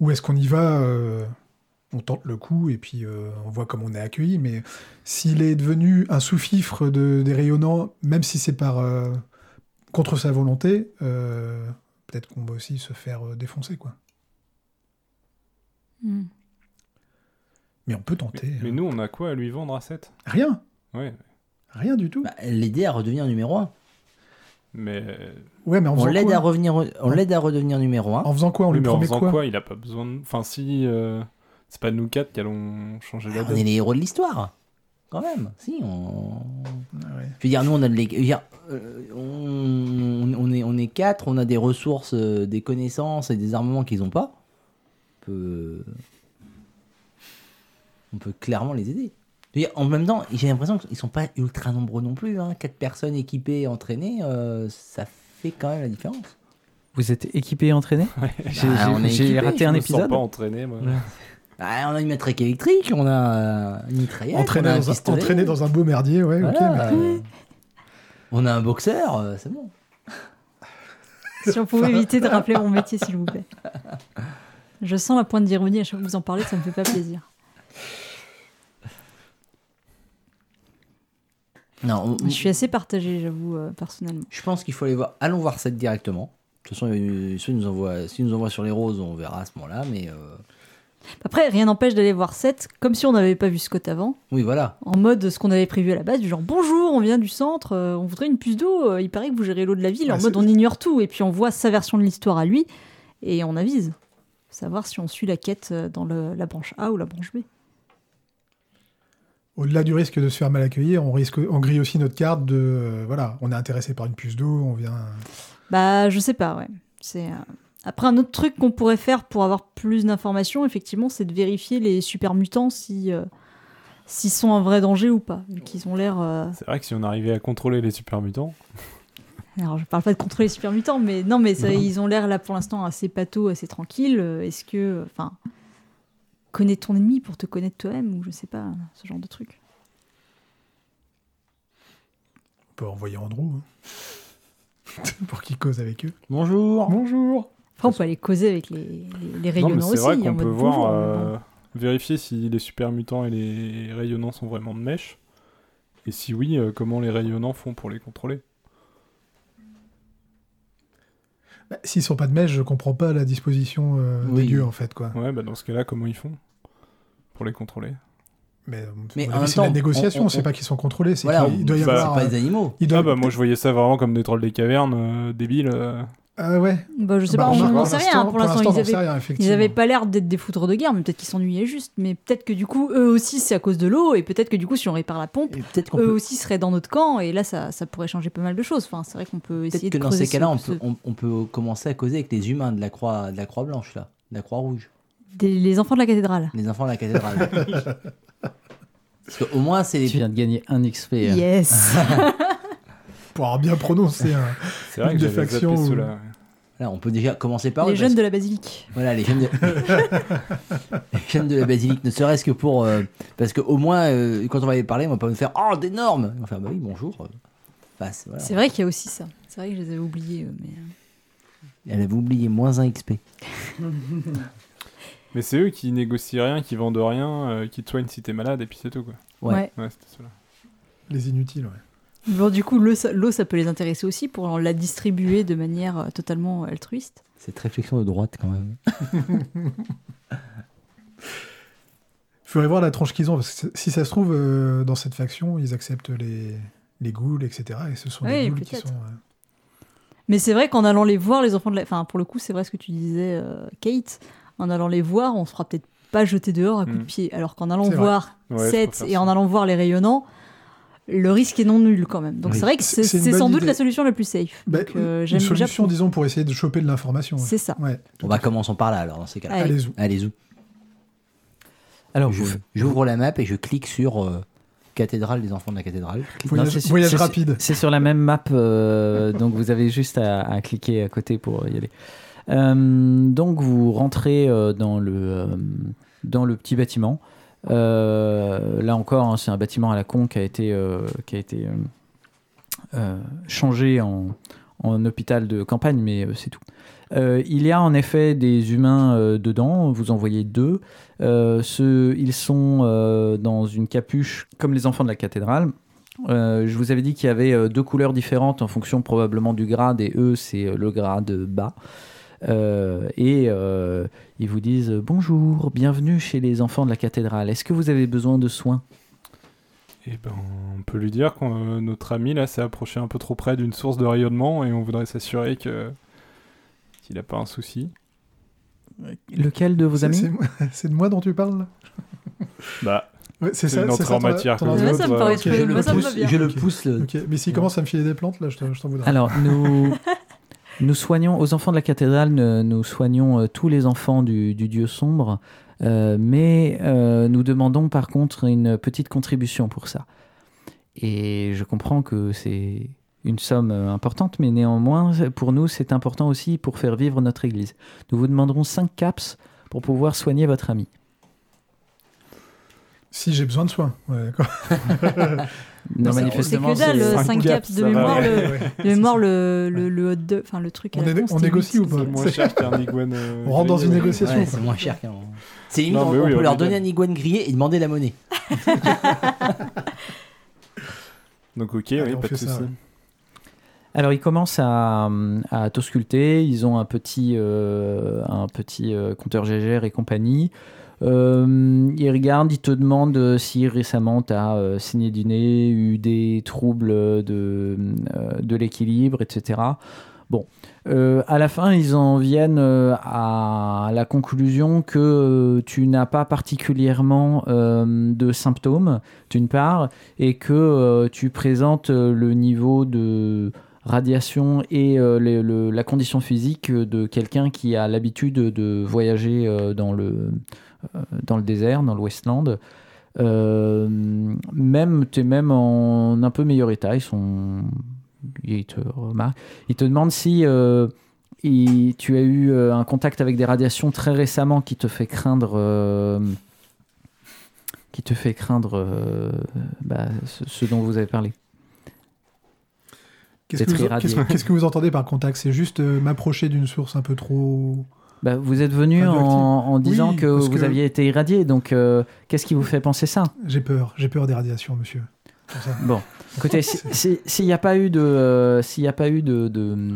Ou est-ce qu'on y va, euh, on tente le coup, et puis on voit comment on est accueilli, mais s'il est devenu un sous-fifre de, des rayonnants, même si c'est par... contre sa volonté, peut-être qu'on va aussi se faire défoncer, quoi. Hmm. Mais on peut tenter. Mais, mais hein. nous, on a quoi à lui vendre à 7 Rien, Ouais, rien du tout. Bah, l'aider à redevenir numéro 1. mais. ouais, mais en On l'aide à revenir, on l'aide à redevenir numéro 1. En faisant quoi On lui mais en promet faisant quoi, quoi, Il a pas besoin de. Enfin, si. euh, C'est pas nous quatre qui allons changer la Ah, on est les héros de l'histoire. Quand même. Si, on. Ah ouais. Je veux dire, nous, on a de l'é- je veux dire, euh, on, on est, on est quatre, on a des ressources, euh, des connaissances et des armements qu'ils n'ont pas. On peut, on peut clairement les aider. En même temps, j'ai l'impression qu'ils sont pas ultra nombreux non plus. Hein. Quatre personnes équipées, entraînées, euh, ça fait quand même la différence. Vous êtes équipé et entraîné? J'ai Bah, raté je un Je me sens épisode. pas entraîné, moi. Ouais. Ah, on a une matraque électrique, on a euh, une mitraillette, entraîné, on a un dans un, entraîné dans un beau merdier, ouais, ok. Mais- euh, On a un boxeur, euh, c'est bon. Si on pouvait éviter de rappeler mon métier, s'il vous plaît. Je sens la pointe d'ironie à chaque fois que vous en parlez, ça me fait pas plaisir. Non, on- Je suis assez partagée, j'avoue, euh, personnellement. je pense qu'il faut aller voir. Allons voir cette directement. De toute façon, euh, s'il nous envoie, s'il nous envoie sur les roses, on verra à ce moment-là. Mais euh, Après, rien n'empêche d'aller voir 7, comme si on n'avait pas vu Scott avant, oui, voilà. en mode ce qu'on avait prévu à la base, du genre bonjour, on vient du centre, euh, on voudrait une puce d'eau, il paraît que vous gérez l'eau de la ville, en Ouais, mode on ignore tout, et puis on voit sa version de l'histoire à lui, et on avise. Savoir si on suit la quête euh, dans le- la branche A ou la branche B. Au-delà du risque de se faire mal accueillir, on, risque, on grille aussi notre carte de. euh, voilà, on est intéressé par une puce d'eau, on vient. Bah, je sais pas, ouais. C'est euh, Après, un autre truc qu'on pourrait faire pour avoir plus d'informations, effectivement, c'est de vérifier les super mutants si euh, s'ils sont un vrai danger ou pas, vu qu'ils ont l'air. euh, C'est vrai que si on arrivait à contrôler les super mutants, Alors, je parle pas de contrôler les super mutants, mais non, mais ça, ils ont l'air là pour l'instant assez pato, assez tranquilles. Euh, Est-ce que, enfin, connais ton ennemi pour te connaître toi-même ou je sais pas, ce genre de truc. On peut envoyer Andrew. hein. pour qu'il cause avec eux. Bonjour. Bonjour Après, on peut aller causer avec les, les, les non, mais rayonnants c'est aussi. vrai en qu'on mode peut bonjour, voir, bon. euh, vérifier si les super mutants et les rayonnants sont vraiment de mèche. Et si oui, euh, comment les rayonnants font pour les contrôler Bah, S'ils sont pas de mèche, je comprends pas la disposition euh, Oui. des dieux en fait quoi. Ouais, bah dans ce cas-là, comment ils font pour les contrôler? Mais, euh, Mais c'est de la négociation, on- on- c'est pas qu'ils sont contrôlés, c'est Voilà, qu'il doit y bah, avoir. pas des animaux. doit- Ah bah moi je voyais ça vraiment comme des trolls des cavernes euh, débiles. euh. Ah ouais. Bah, je sais Bah, pas, on n'en sait rien. Pour l'instant, ils n'en sait avaient rien, Ils effectivement. avaient pas l'air d'être des foudres de guerre, mais peut-être qu'ils s'ennuyaient juste. Mais peut-être que du coup, eux aussi, c'est à cause de l'eau, et peut-être que du coup, si on répare la pompe, qu'on eux peut. aussi seraient dans notre camp, et là, ça, ça pourrait changer pas mal de choses. Enfin, c'est vrai qu'on peut essayer Peut-être que de dans ces cas-là, ce- on ce- peut, on, on peut commencer à causer avec les humains de la croix, de la croix blanche là, de la croix rouge, des- les enfants de la cathédrale. les enfants de la cathédrale. Parce qu'au moins, c'est Tu les. viens de gagner un XP. hein. Yes. Pour avoir bien prononcé un. C'est vrai Une que des factions où- ceux-là. Là, on peut déjà commencer par eux, les parce jeunes de la basilique. Voilà, les jeunes de, les jeunes de la basilique, ne serait-ce que pour. euh, parce qu'au moins, euh, quand on va y parler, on va pas me faire Oh, des normes On va faire Bah oui, bonjour. euh. Enfin, c'est- voilà. Vrai qu'il y a aussi ça. C'est vrai que je les avais oubliés. eux, Mais... Elle avait oublié moins un XP. Mais c'est eux qui négocient rien, qui vendent rien, euh, qui te soignent si t'es malade et puis c'est tout quoi. Ouais. Ouais, c'était ceux-là. Les inutiles, ouais. Bon, du coup, l'eau ça, peut les intéresser aussi pour la distribuer de manière euh, totalement altruiste. Cette réflexion de droite, quand même. Il faudrait voir la tranche qu'ils ont, parce que si ça se trouve, euh, dans cette faction, ils acceptent les, les ghouls, etc. Et ce sont Oui, les ghouls qui sont. euh, Mais c'est vrai qu'en allant les voir, les enfants de la... Enfin, pour le coup, c'est vrai ce que tu disais, euh, Kate. En allant les voir, on se fera peut-être pas jeter dehors à coups Mm. de pied. Alors qu'en allant voir Ouais, faut 7 faire et en allant voir les rayonnants, le risque est non nul quand même. Donc Oui. c'est vrai que C'est- sans doute la solution la plus safe. bah, Donc, euh, une j'aime- solution, disons, pour essayer de choper de l'information. ouais. C'est ça. Ouais. On va commencer par là, alors, dans ces cas-là. Allez. Allez-y. Allez-y. Alors, J'ouvre la map et je clique sur euh, cathédrale des enfants de la cathédrale. Voyage, Non, c'est sur- voyage c'est sur- rapide. C'est sur la même map, euh, donc vous avez juste à, à cliquer à côté pour y aller. Euh, donc vous rentrez euh, dans le, euh, dans le petit bâtiment. Euh, là encore, hein, c'est un bâtiment à la con qui a été, euh, qui a été euh, changé en, en hôpital de campagne, mais c'est tout. Il y a en effet des humains dedans, vous en voyez deux. Ils sont dans une capuche comme les enfants de la cathédrale. Je vous avais dit qu'il y avait deux couleurs différentes en fonction probablement du grade, et eux, c'est le grade bas. Euh, et euh, ils vous disent bonjour, bienvenue chez les enfants de la cathédrale. Est-ce que vous avez besoin de soins? Et ben on peut lui dire que notre ami là s'est approché un peu trop près d'une source de rayonnement et on voudrait s'assurer que qu'il a pas un souci. Lequel de vos amis c'est de moi dont tu parles Bah Ouais, C'est ça, c'est en matière ton Ouais, ça me paraît euh, Je le pousse, je le pousse mais s'il commence à me filer des plantes, là, je t'en voudrais. Alors, nous, nous soignons, aux enfants de la cathédrale, nous, soignons euh, tous les enfants du, du dieu sombre, euh, mais euh, nous demandons par contre une petite contribution pour ça. Et je comprends que c'est une somme importante, mais néanmoins, pour nous, c'est important aussi pour faire vivre notre église. Nous vous demanderons 5 caps pour pouvoir soigner votre ami. Si j'ai besoin de soins. Ouais. Non, c'est- manifestement, c'est que dalle, c'est- 5 caps de mémoire, le, de mémoire le, le, le hot dog, enfin le truc à On con, on négocie ou pas moins cher qu'un iguane. euh, On rentre dans une négociation. C'est moins cher qu'un. C'est limite, Non, on, mais on oui, peut leur donner donne. un iguane grillé et demander la monnaie. Donc ok, oui, pas de soucis. Alors ils commencent à, à t'ausculter, ils ont un petit, euh, un petit euh, compteur GGR et compagnie. Euh, ils regardent, ils te demandent euh, si récemment tu as saigné du nez, eu des troubles de, euh, l'équilibre, etc. Bon, Euh, à la fin, ils en viennent euh, à la conclusion que euh, tu n'as pas particulièrement euh, de symptômes, d'une part, et que euh, tu présentes euh, le niveau de radiation et euh, la condition physique de quelqu'un qui a l'habitude de voyager euh, dans, le, euh, dans le désert, dans le Westland. Euh, même, tu es même en un peu meilleur état. Ils, sont, ils, te, remarquent. ils te demandent si euh, il- tu as eu euh, un contact avec des radiations très récemment qui te fait craindre. euh, qui te fait craindre euh, bah, ce, ce dont vous avez parlé. Qu'est-ce que, vous, que entendez par contact? C'est juste euh, m'approcher d'une source un peu trop. Bah, vous êtes venu en, disant Oui, que vous que- aviez été irradié, donc euh, qu'est-ce qui vous fait penser ça? J'ai peur, j'ai peur des radiations, monsieur. Ça. Bon, écoutez, si- si- s'il n'y a pas eu de, euh, s'il n'y a pas eu de, de-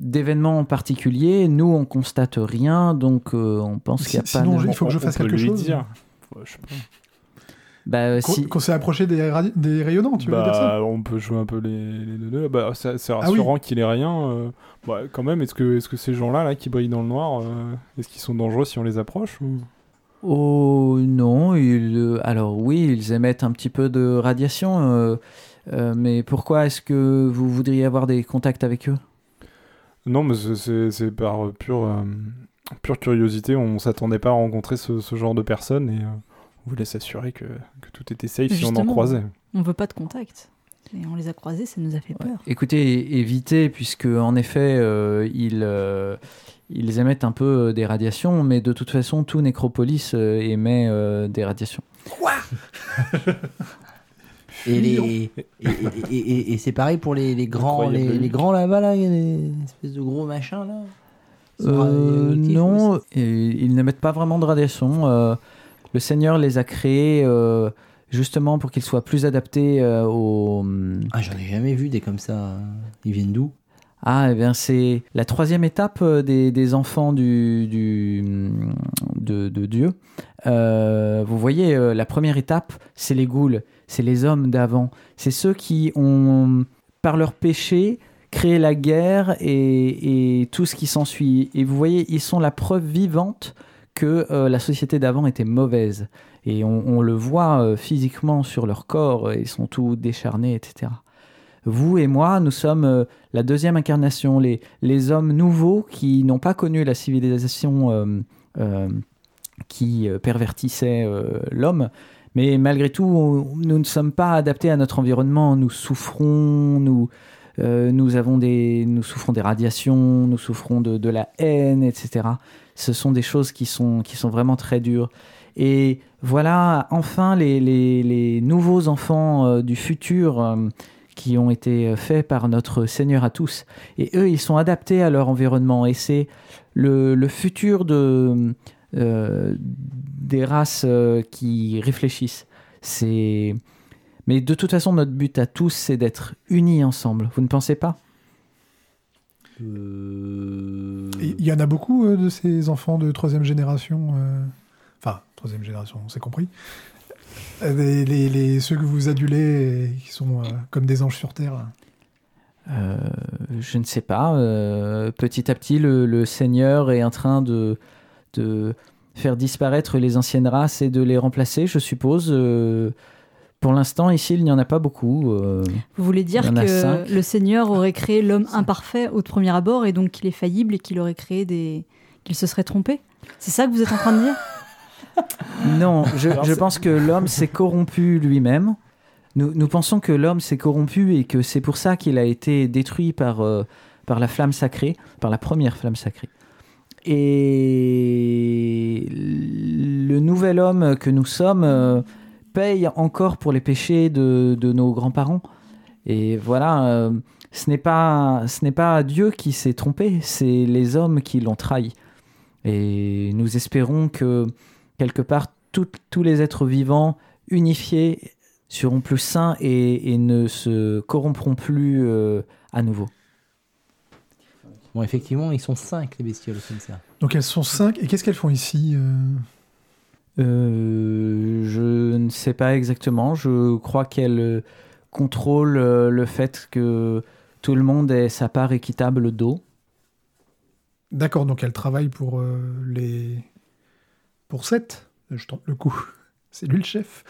d'événements particuliers, nous on constate rien, donc euh, on pense qu'il n'y a Si- pas. sinon, de... il faut que je fasse quelque chose. dire. Ouais, je sais pas. Bah, Qu'on si- qu'on s'est approché des, radi- des rayonnants, tu veux dire ça? Bah, on peut jouer un peu les, les deux. Bah, c'est c'est Ah oui. rassurant qu'il ait rien. Bah, quand même, est-ce que, est que ces gens-là là, qui brillent dans le noir, euh, est-ce qu'ils sont dangereux si on les approche ou... Oh non, ils, euh, alors oui, ils émettent un petit peu de radiation, euh, euh, mais pourquoi est-ce que vous voudriez avoir des contacts avec eux? Non, mais c'est- par pure, euh, pure curiosité. On s'attendait pas à rencontrer ce, ce genre de personnes et euh, on voulait s'assurer que, que tout était safe si on en croisait. On veut pas de contact. Et on les a croisés, ça nous a fait peur. Écoutez, évitez, puisque en effet, euh, ils, euh, ils émettent un peu euh, des radiations, mais de toute façon, tout Nécropolis euh, émet euh, des radiations. Et, Mignon. les, et, et- et- et- et c'est pareil pour les, les grands, les, les grands là-bas, là, il y a des espèces de gros machins là. Euh, non, et ils n'émettent pas vraiment de radiation. Euh, le Seigneur les a créés euh, justement pour qu'ils soient plus adaptés euh, aux... Ah, j'en ai jamais vu des comme ça. Ils viennent d'où? Ah, eh bien, c'est la troisième étape euh, des, des enfants du, du, de, de Dieu. Euh, vous voyez, la première étape, c'est les ghouls, c'est les hommes d'avant. C'est ceux qui ont, par leur péché, créé la guerre et, et tout ce qui s'ensuit. Et vous voyez, ils sont la preuve vivante que euh, la société d'avant était mauvaise. Et on, le voit euh, physiquement sur leur corps, euh, ils sont tout décharnés, etc. Vous et moi, nous sommes euh, la deuxième incarnation, les, les hommes nouveaux qui n'ont pas connu la civilisation qui pervertissait l'homme. Mais malgré tout, nous ne sommes pas adaptés à notre environnement. Nous souffrons, nous, nous, avons des, nous souffrons des radiations, nous souffrons de, de la haine, etc. Ce sont des choses qui sont, qui sont vraiment très dures. Et voilà, enfin, les, les, les nouveaux enfants euh, du futur euh, qui ont été faits par notre Seigneur à tous. Et eux, ils sont adaptés à leur environnement. Et c'est le, le futur de, euh, des races euh, qui réfléchissent. C'est... Mais de toute façon, notre but à tous, c'est d'être unis ensemble. Vous ne pensez pas? Euh, Il y en a beaucoup euh, de ces enfants de troisième génération. Troisième génération, on s'est compris. Les, les- les- ceux que vous adulez et qui sont euh, comme des anges sur terre. Euh, je ne sais pas. Euh, petit à petit, le, le Seigneur est en train de, de faire disparaître les anciennes races et de les remplacer, je suppose. Euh, pour l'instant, ici, il n'y en a pas beaucoup. Euh, Vous voulez dire que le Seigneur aurait créé l'homme imparfait au premier abord et donc qu'il est faillible et qu'il aurait créé des. qu'il se serait trompé? C'est ça que vous êtes en train de dire? Non, je, pense que l'homme s'est corrompu lui-même. Nous, nous pensons que l'homme s'est corrompu et que c'est pour ça qu'il a été détruit par, euh, par la flamme sacrée, par la première flamme sacrée. Et le nouvel homme que nous sommes euh, paye encore pour les péchés de, de nos grands-parents. Et voilà, euh, ce n'est pas, ce n'est pas Dieu qui s'est trompé, c'est les hommes qui l'ont trahi. Et nous espérons que, quelque part, tout- tous les êtres vivants unifiés seront plus sains et, et ne se corrompront plus euh, à nouveau. Bon, effectivement, ils sont 5 les bestioles comme ça. Donc elles sont cinq. Et qu'est-ce qu'elles font ici euh Euh, je ne sais pas exactement. Je crois qu'elle euh, contrôle euh, le fait que tout le monde ait sa part équitable d'eau. D'accord, donc elles travaillent pour euh, les. Pour 7 Je tente le coup. C'est lui le chef.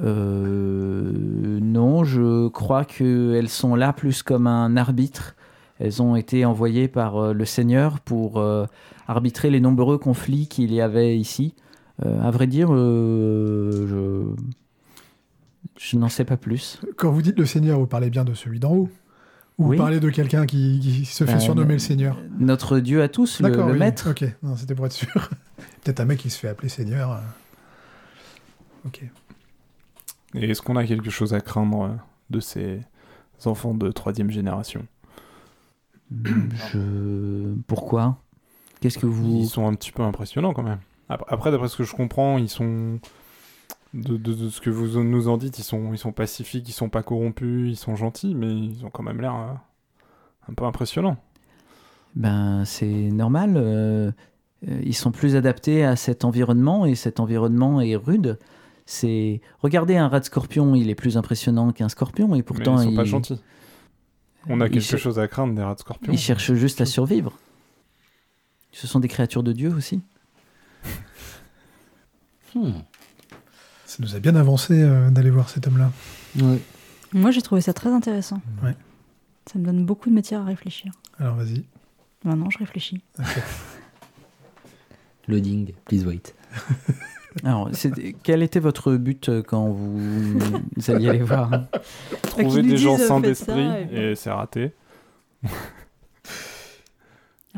Euh, non, je crois qu'elles sont là plus comme un arbitre. Elles ont été envoyées par euh, le Seigneur pour euh, arbitrer les nombreux conflits qu'il y avait ici. Euh, à vrai dire, je, je n'en sais pas plus. Quand vous dites le Seigneur, vous parlez bien de celui d'en haut Ou Oui. parlez de quelqu'un qui, qui se fait Euh, surnommer le Seigneur Notre Dieu à tous, le, D'accord, le oui. maître. Ok, non, c'était pour être sûr. Peut-être un mec qui se fait appeler Seigneur. euh. Ok. Et est-ce qu'on a quelque chose à craindre euh, de ces enfants de troisième génération? Je... Pourquoi? Qu'est-ce que vous... Ils sont un petit peu impressionnants quand même. Ap- Après, d'après ce que je comprends, ils sont. De, de- de ce que vous nous en dites, ils sont, ils sont pacifiques, ils sont pas corrompus, ils sont gentils, mais ils ont quand même l'air euh, un peu impressionnants. Ben, c'est normal. euh, euh, ils sont plus adaptés à cet environnement et cet environnement est rude. C'est regardez un rat de scorpion, il est plus impressionnant qu'un scorpion et pourtant mais ils sont pas il, gentils. On a quelque cher- chose à craindre des rats de scorpion. il cherche juste à survivre. Ce sont des créatures de Dieu aussi. Hmm. Ça nous a bien avancé euh, d'aller voir cet homme-là. Ouais. Moi, j'ai trouvé ça très intéressant. Ouais. Ça me donne beaucoup de matière à réfléchir. Alors vas-y. Maintenant, je réfléchis. Loading, please wait. Alors, c'est- quel était votre but euh, quand vous, vous alliez les voir hein Trouver Qu'ils nous des gens ça, d'esprit, et c'est raté. Ah,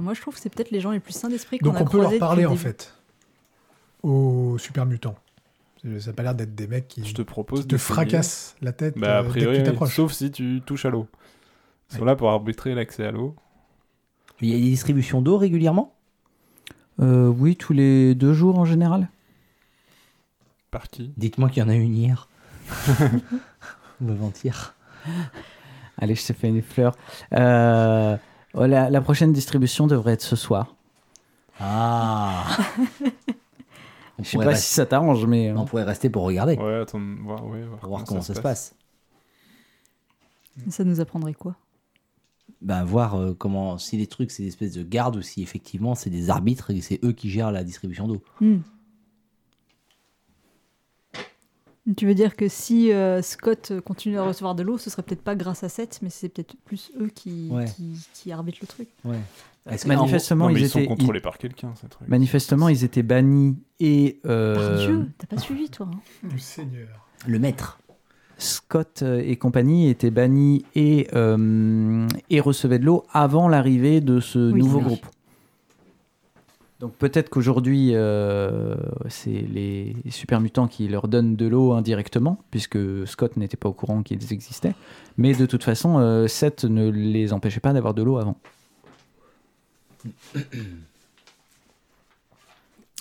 Moi, je trouve que c'est peut-être les gens les plus sains d'esprit qu'on Donc a on peut leur parler en fait aux super mutants. Ça n'a pas l'air d'être des mecs qui Je te propose qui te fracassent la tête Bah, a euh, dès que priori, tu sauf si tu touches à l'eau. Ils sont Ouais. là pour arbitrer l'accès à l'eau. Il y a des distributions d'eau régulièrement? Euh, Oui, tous les deux jours en général. Par qui Dites-moi qu'il y en a une hier. Ou avant-hier. Allez, je t'ai fait une fleur. Euh, oh, la, la prochaine distribution devrait être ce soir. Ah on, Je sais pas rester, si ça t'arrange, mais euh, on pourrait rester pour regarder, Ouais, attends, voir, ouais, voir pour voir comment ça, se passe. Ça nous apprendrait quoi? Ben, voir euh, comment, si les trucs c'est des espèces de gardes ou si effectivement c'est des arbitres et c'est eux qui gèrent la distribution d'eau. Hmm. Tu veux dire que si euh, Scott continue à recevoir de l'eau, ce serait peut-être pas grâce à Seth, mais c'est peut-être plus eux qui, Ouais. qui, qui arbitrent le truc. Ouais. Manifestement, Non, ils, ils sont étaient, contrôlés par quelqu'un, ces trucs. ils- manifestement, ils étaient bannis et Par euh, Dieu, t'as pas suivi toi hein Du Seigneur. Le maître. Scott euh, et compagnie étaient bannis et, euh, et recevaient de l'eau avant l'arrivée de ce Oui, nouveau oui. groupe. Donc peut-être qu'aujourd'hui, euh, c'est les super mutants qui leur donnent de l'eau indirectement, puisque Scott n'était pas au courant qu'ils existaient. Mais de toute façon, euh, Seth ne les empêchait pas d'avoir de l'eau avant.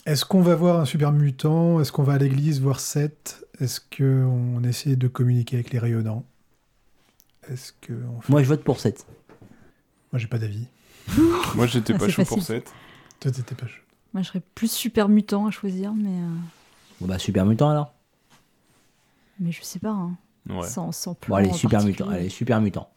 Est-ce qu'on va voir un super mutant? Est-ce qu'on va à l'église voir Seth Est-ce qu'on essaie de communiquer avec les rayonnants? Est-ce que on fait- Moi je vote pour 7. Moi j'ai pas d'avis. Moi, j'étais Ah, pas chaud pour facile. 7. Toi t'étais pas chaud. Moi, je serais plus super mutant à choisir, mais, euh, Bon bah super mutant alors. mais je sais pas. hein. Ouais. Sans, sans Bon plan allez super mutant, allez super mutant.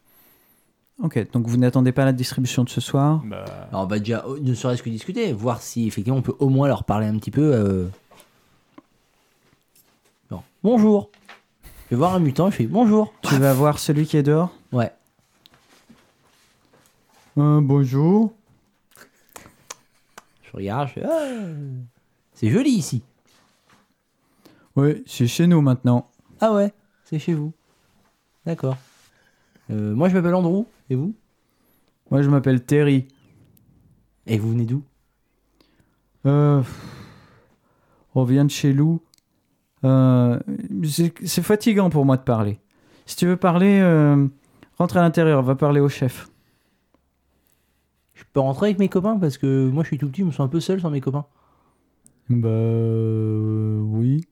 Ok, donc vous n'attendez pas la distribution de ce soir? Bah, Alors on va déjà euh, ne serait-ce que discuter, voir si effectivement on peut au moins leur parler un petit peu. euh. Bon. Bonjour. Je vais voir un mutant, je fais bonjour. Tu vas voir celui qui est dehors? Ouais. Euh, Bonjour. Je regarde, je fais ah, c'est joli ici. Oui, c'est chez nous maintenant. Ah ouais, c'est chez vous. D'accord. Euh, moi je m'appelle Andrew, et vous? Moi, je m'appelle Terry. Et vous venez d'où? Euh, on vient de chez Lou. Euh, c'est fatigant pour moi de parler. Si tu veux parler, euh, rentre à l'intérieur, va parler au chef. Je peux rentrer avec mes copains parce que moi je suis tout petit, je me sens un peu seul sans mes copains. Bah euh, oui.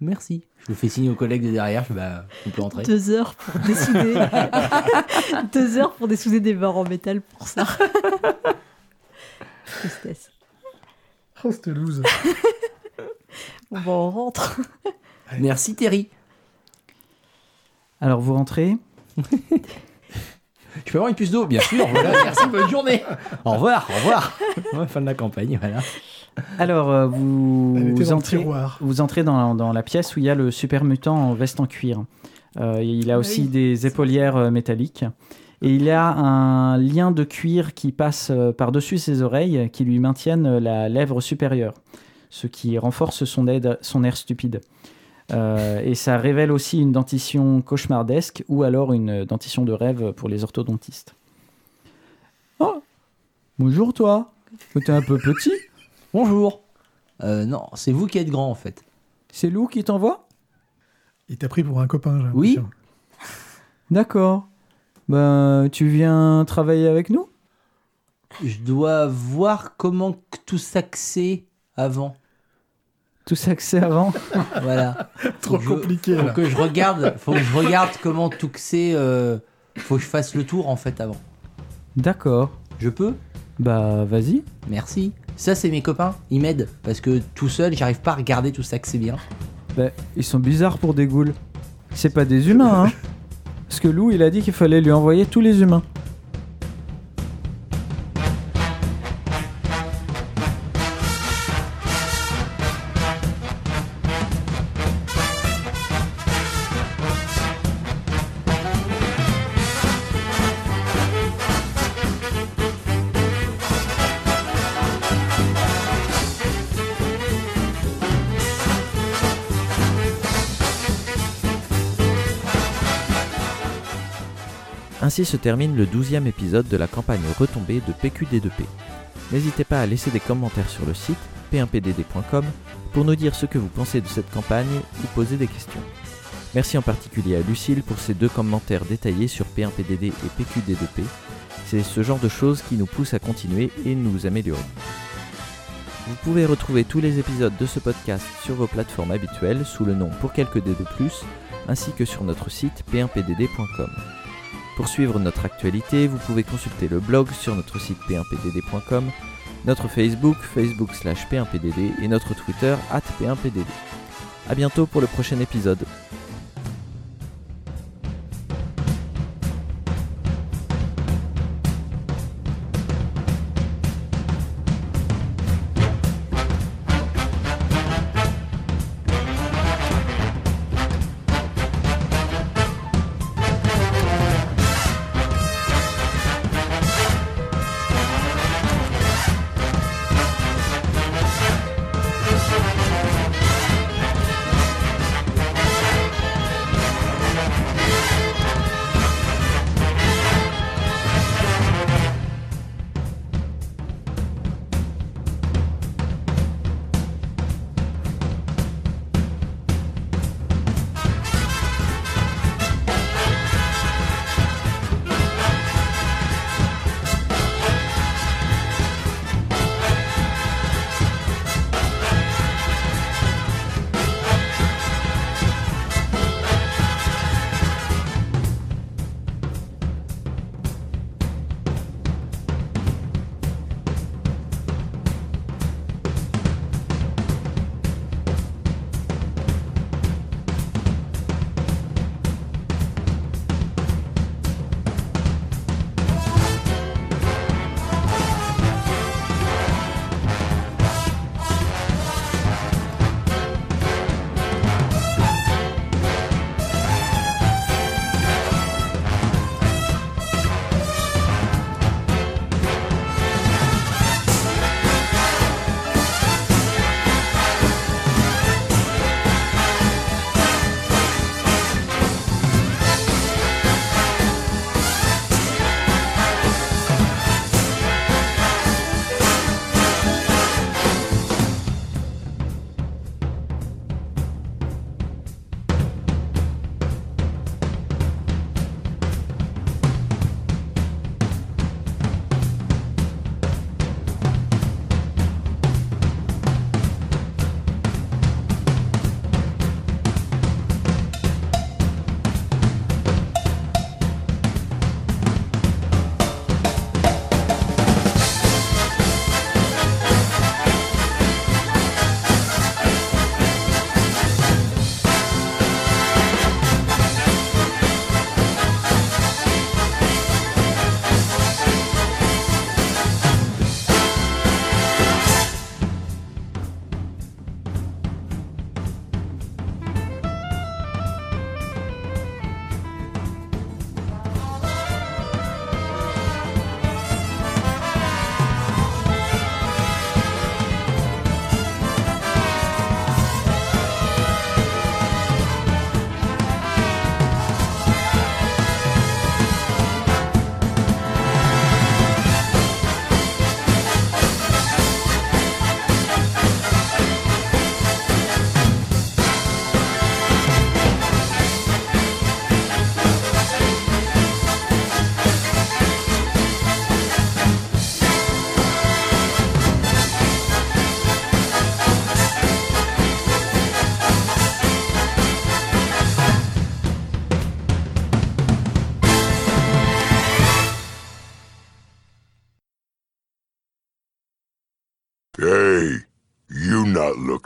Merci. Je le fais signe aux collègues de derrière, je fais, bah, on peut rentrer. Deux heures pour dessouder. Deux heures pour dessouder des barres en métal pour ça. Tristesse. Oh, cette loose. Bon, bah, on rentre. Merci Terry. Alors vous rentrez. Je peux avoir une puce d'eau Bien sûr, voilà, merci, bonne journée. Au revoir, au revoir. Ouais, fin de la campagne, voilà. Alors euh, vous, vous entrez, tiroir. vous entrez dans, dans la pièce où il y a le super mutant en veste en cuir. Euh, il a Ah aussi oui. des épaulières euh, métalliques. Et il a un lien de cuir qui passe par-dessus ses oreilles qui lui maintiennent la lèvre supérieure, ce qui renforce son, aide- son air stupide. Euh, et ça révèle aussi une dentition cauchemardesque ou alors une dentition de rêve pour les orthodontistes. Oh Bonjour toi T'es un peu petit Bonjour. Euh, non, c'est vous qui êtes grand en fait. C'est Lou qui t'envoie? Il t'a pris pour un copain, j'ai Oui. l'impression. D'accord. Ben, tu viens travailler avec nous? Je dois voir comment que tout s'accès avant. Tout que c'est avant? Voilà. Trop que je- compliqué, Faut là. que je regarde, faut que je regarde comment tout c'est. Euh, faut que je fasse le tour en fait avant. D'accord. Je peux? Bah, vas-y. Merci. Ça c'est mes copains, ils m'aident parce que tout seul j'arrive pas à regarder tout ça que c'est bien. Bah, ils sont bizarres pour des ghouls. C'est pas des humains, hein Parce que Lou, il a dit qu'il fallait lui envoyer tous les humains. Ainsi se termine le 12e épisode de la campagne retombée de PQD2P. N'hésitez pas à laisser des commentaires sur le site p1pdd.com pour nous dire ce que vous pensez de cette campagne ou poser des questions. Merci en particulier à Lucille pour ses deux commentaires détaillés sur P1PDD et PQD2P. C'est ce genre de choses qui nous pousse à continuer et nous améliorer. Vous pouvez retrouver tous les épisodes de ce podcast sur vos plateformes habituelles sous le nom Pour quelques dés de plus, ainsi que sur notre site p1pdd.com. Pour suivre notre actualité, vous pouvez consulter le blog sur notre site p1pdd.com, notre Facebook, Facebook slash p1pdd et notre Twitter at p1pdd. A bientôt pour le prochain épisode.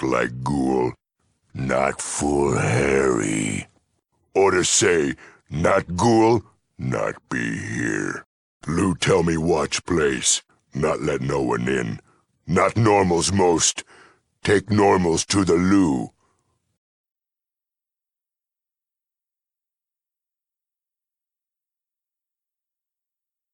Like ghoul. Not full Harry. Or to say, not ghoul, not be here. Lou tell me watch place, not let no one in. Not normals most. Take normals to the loo.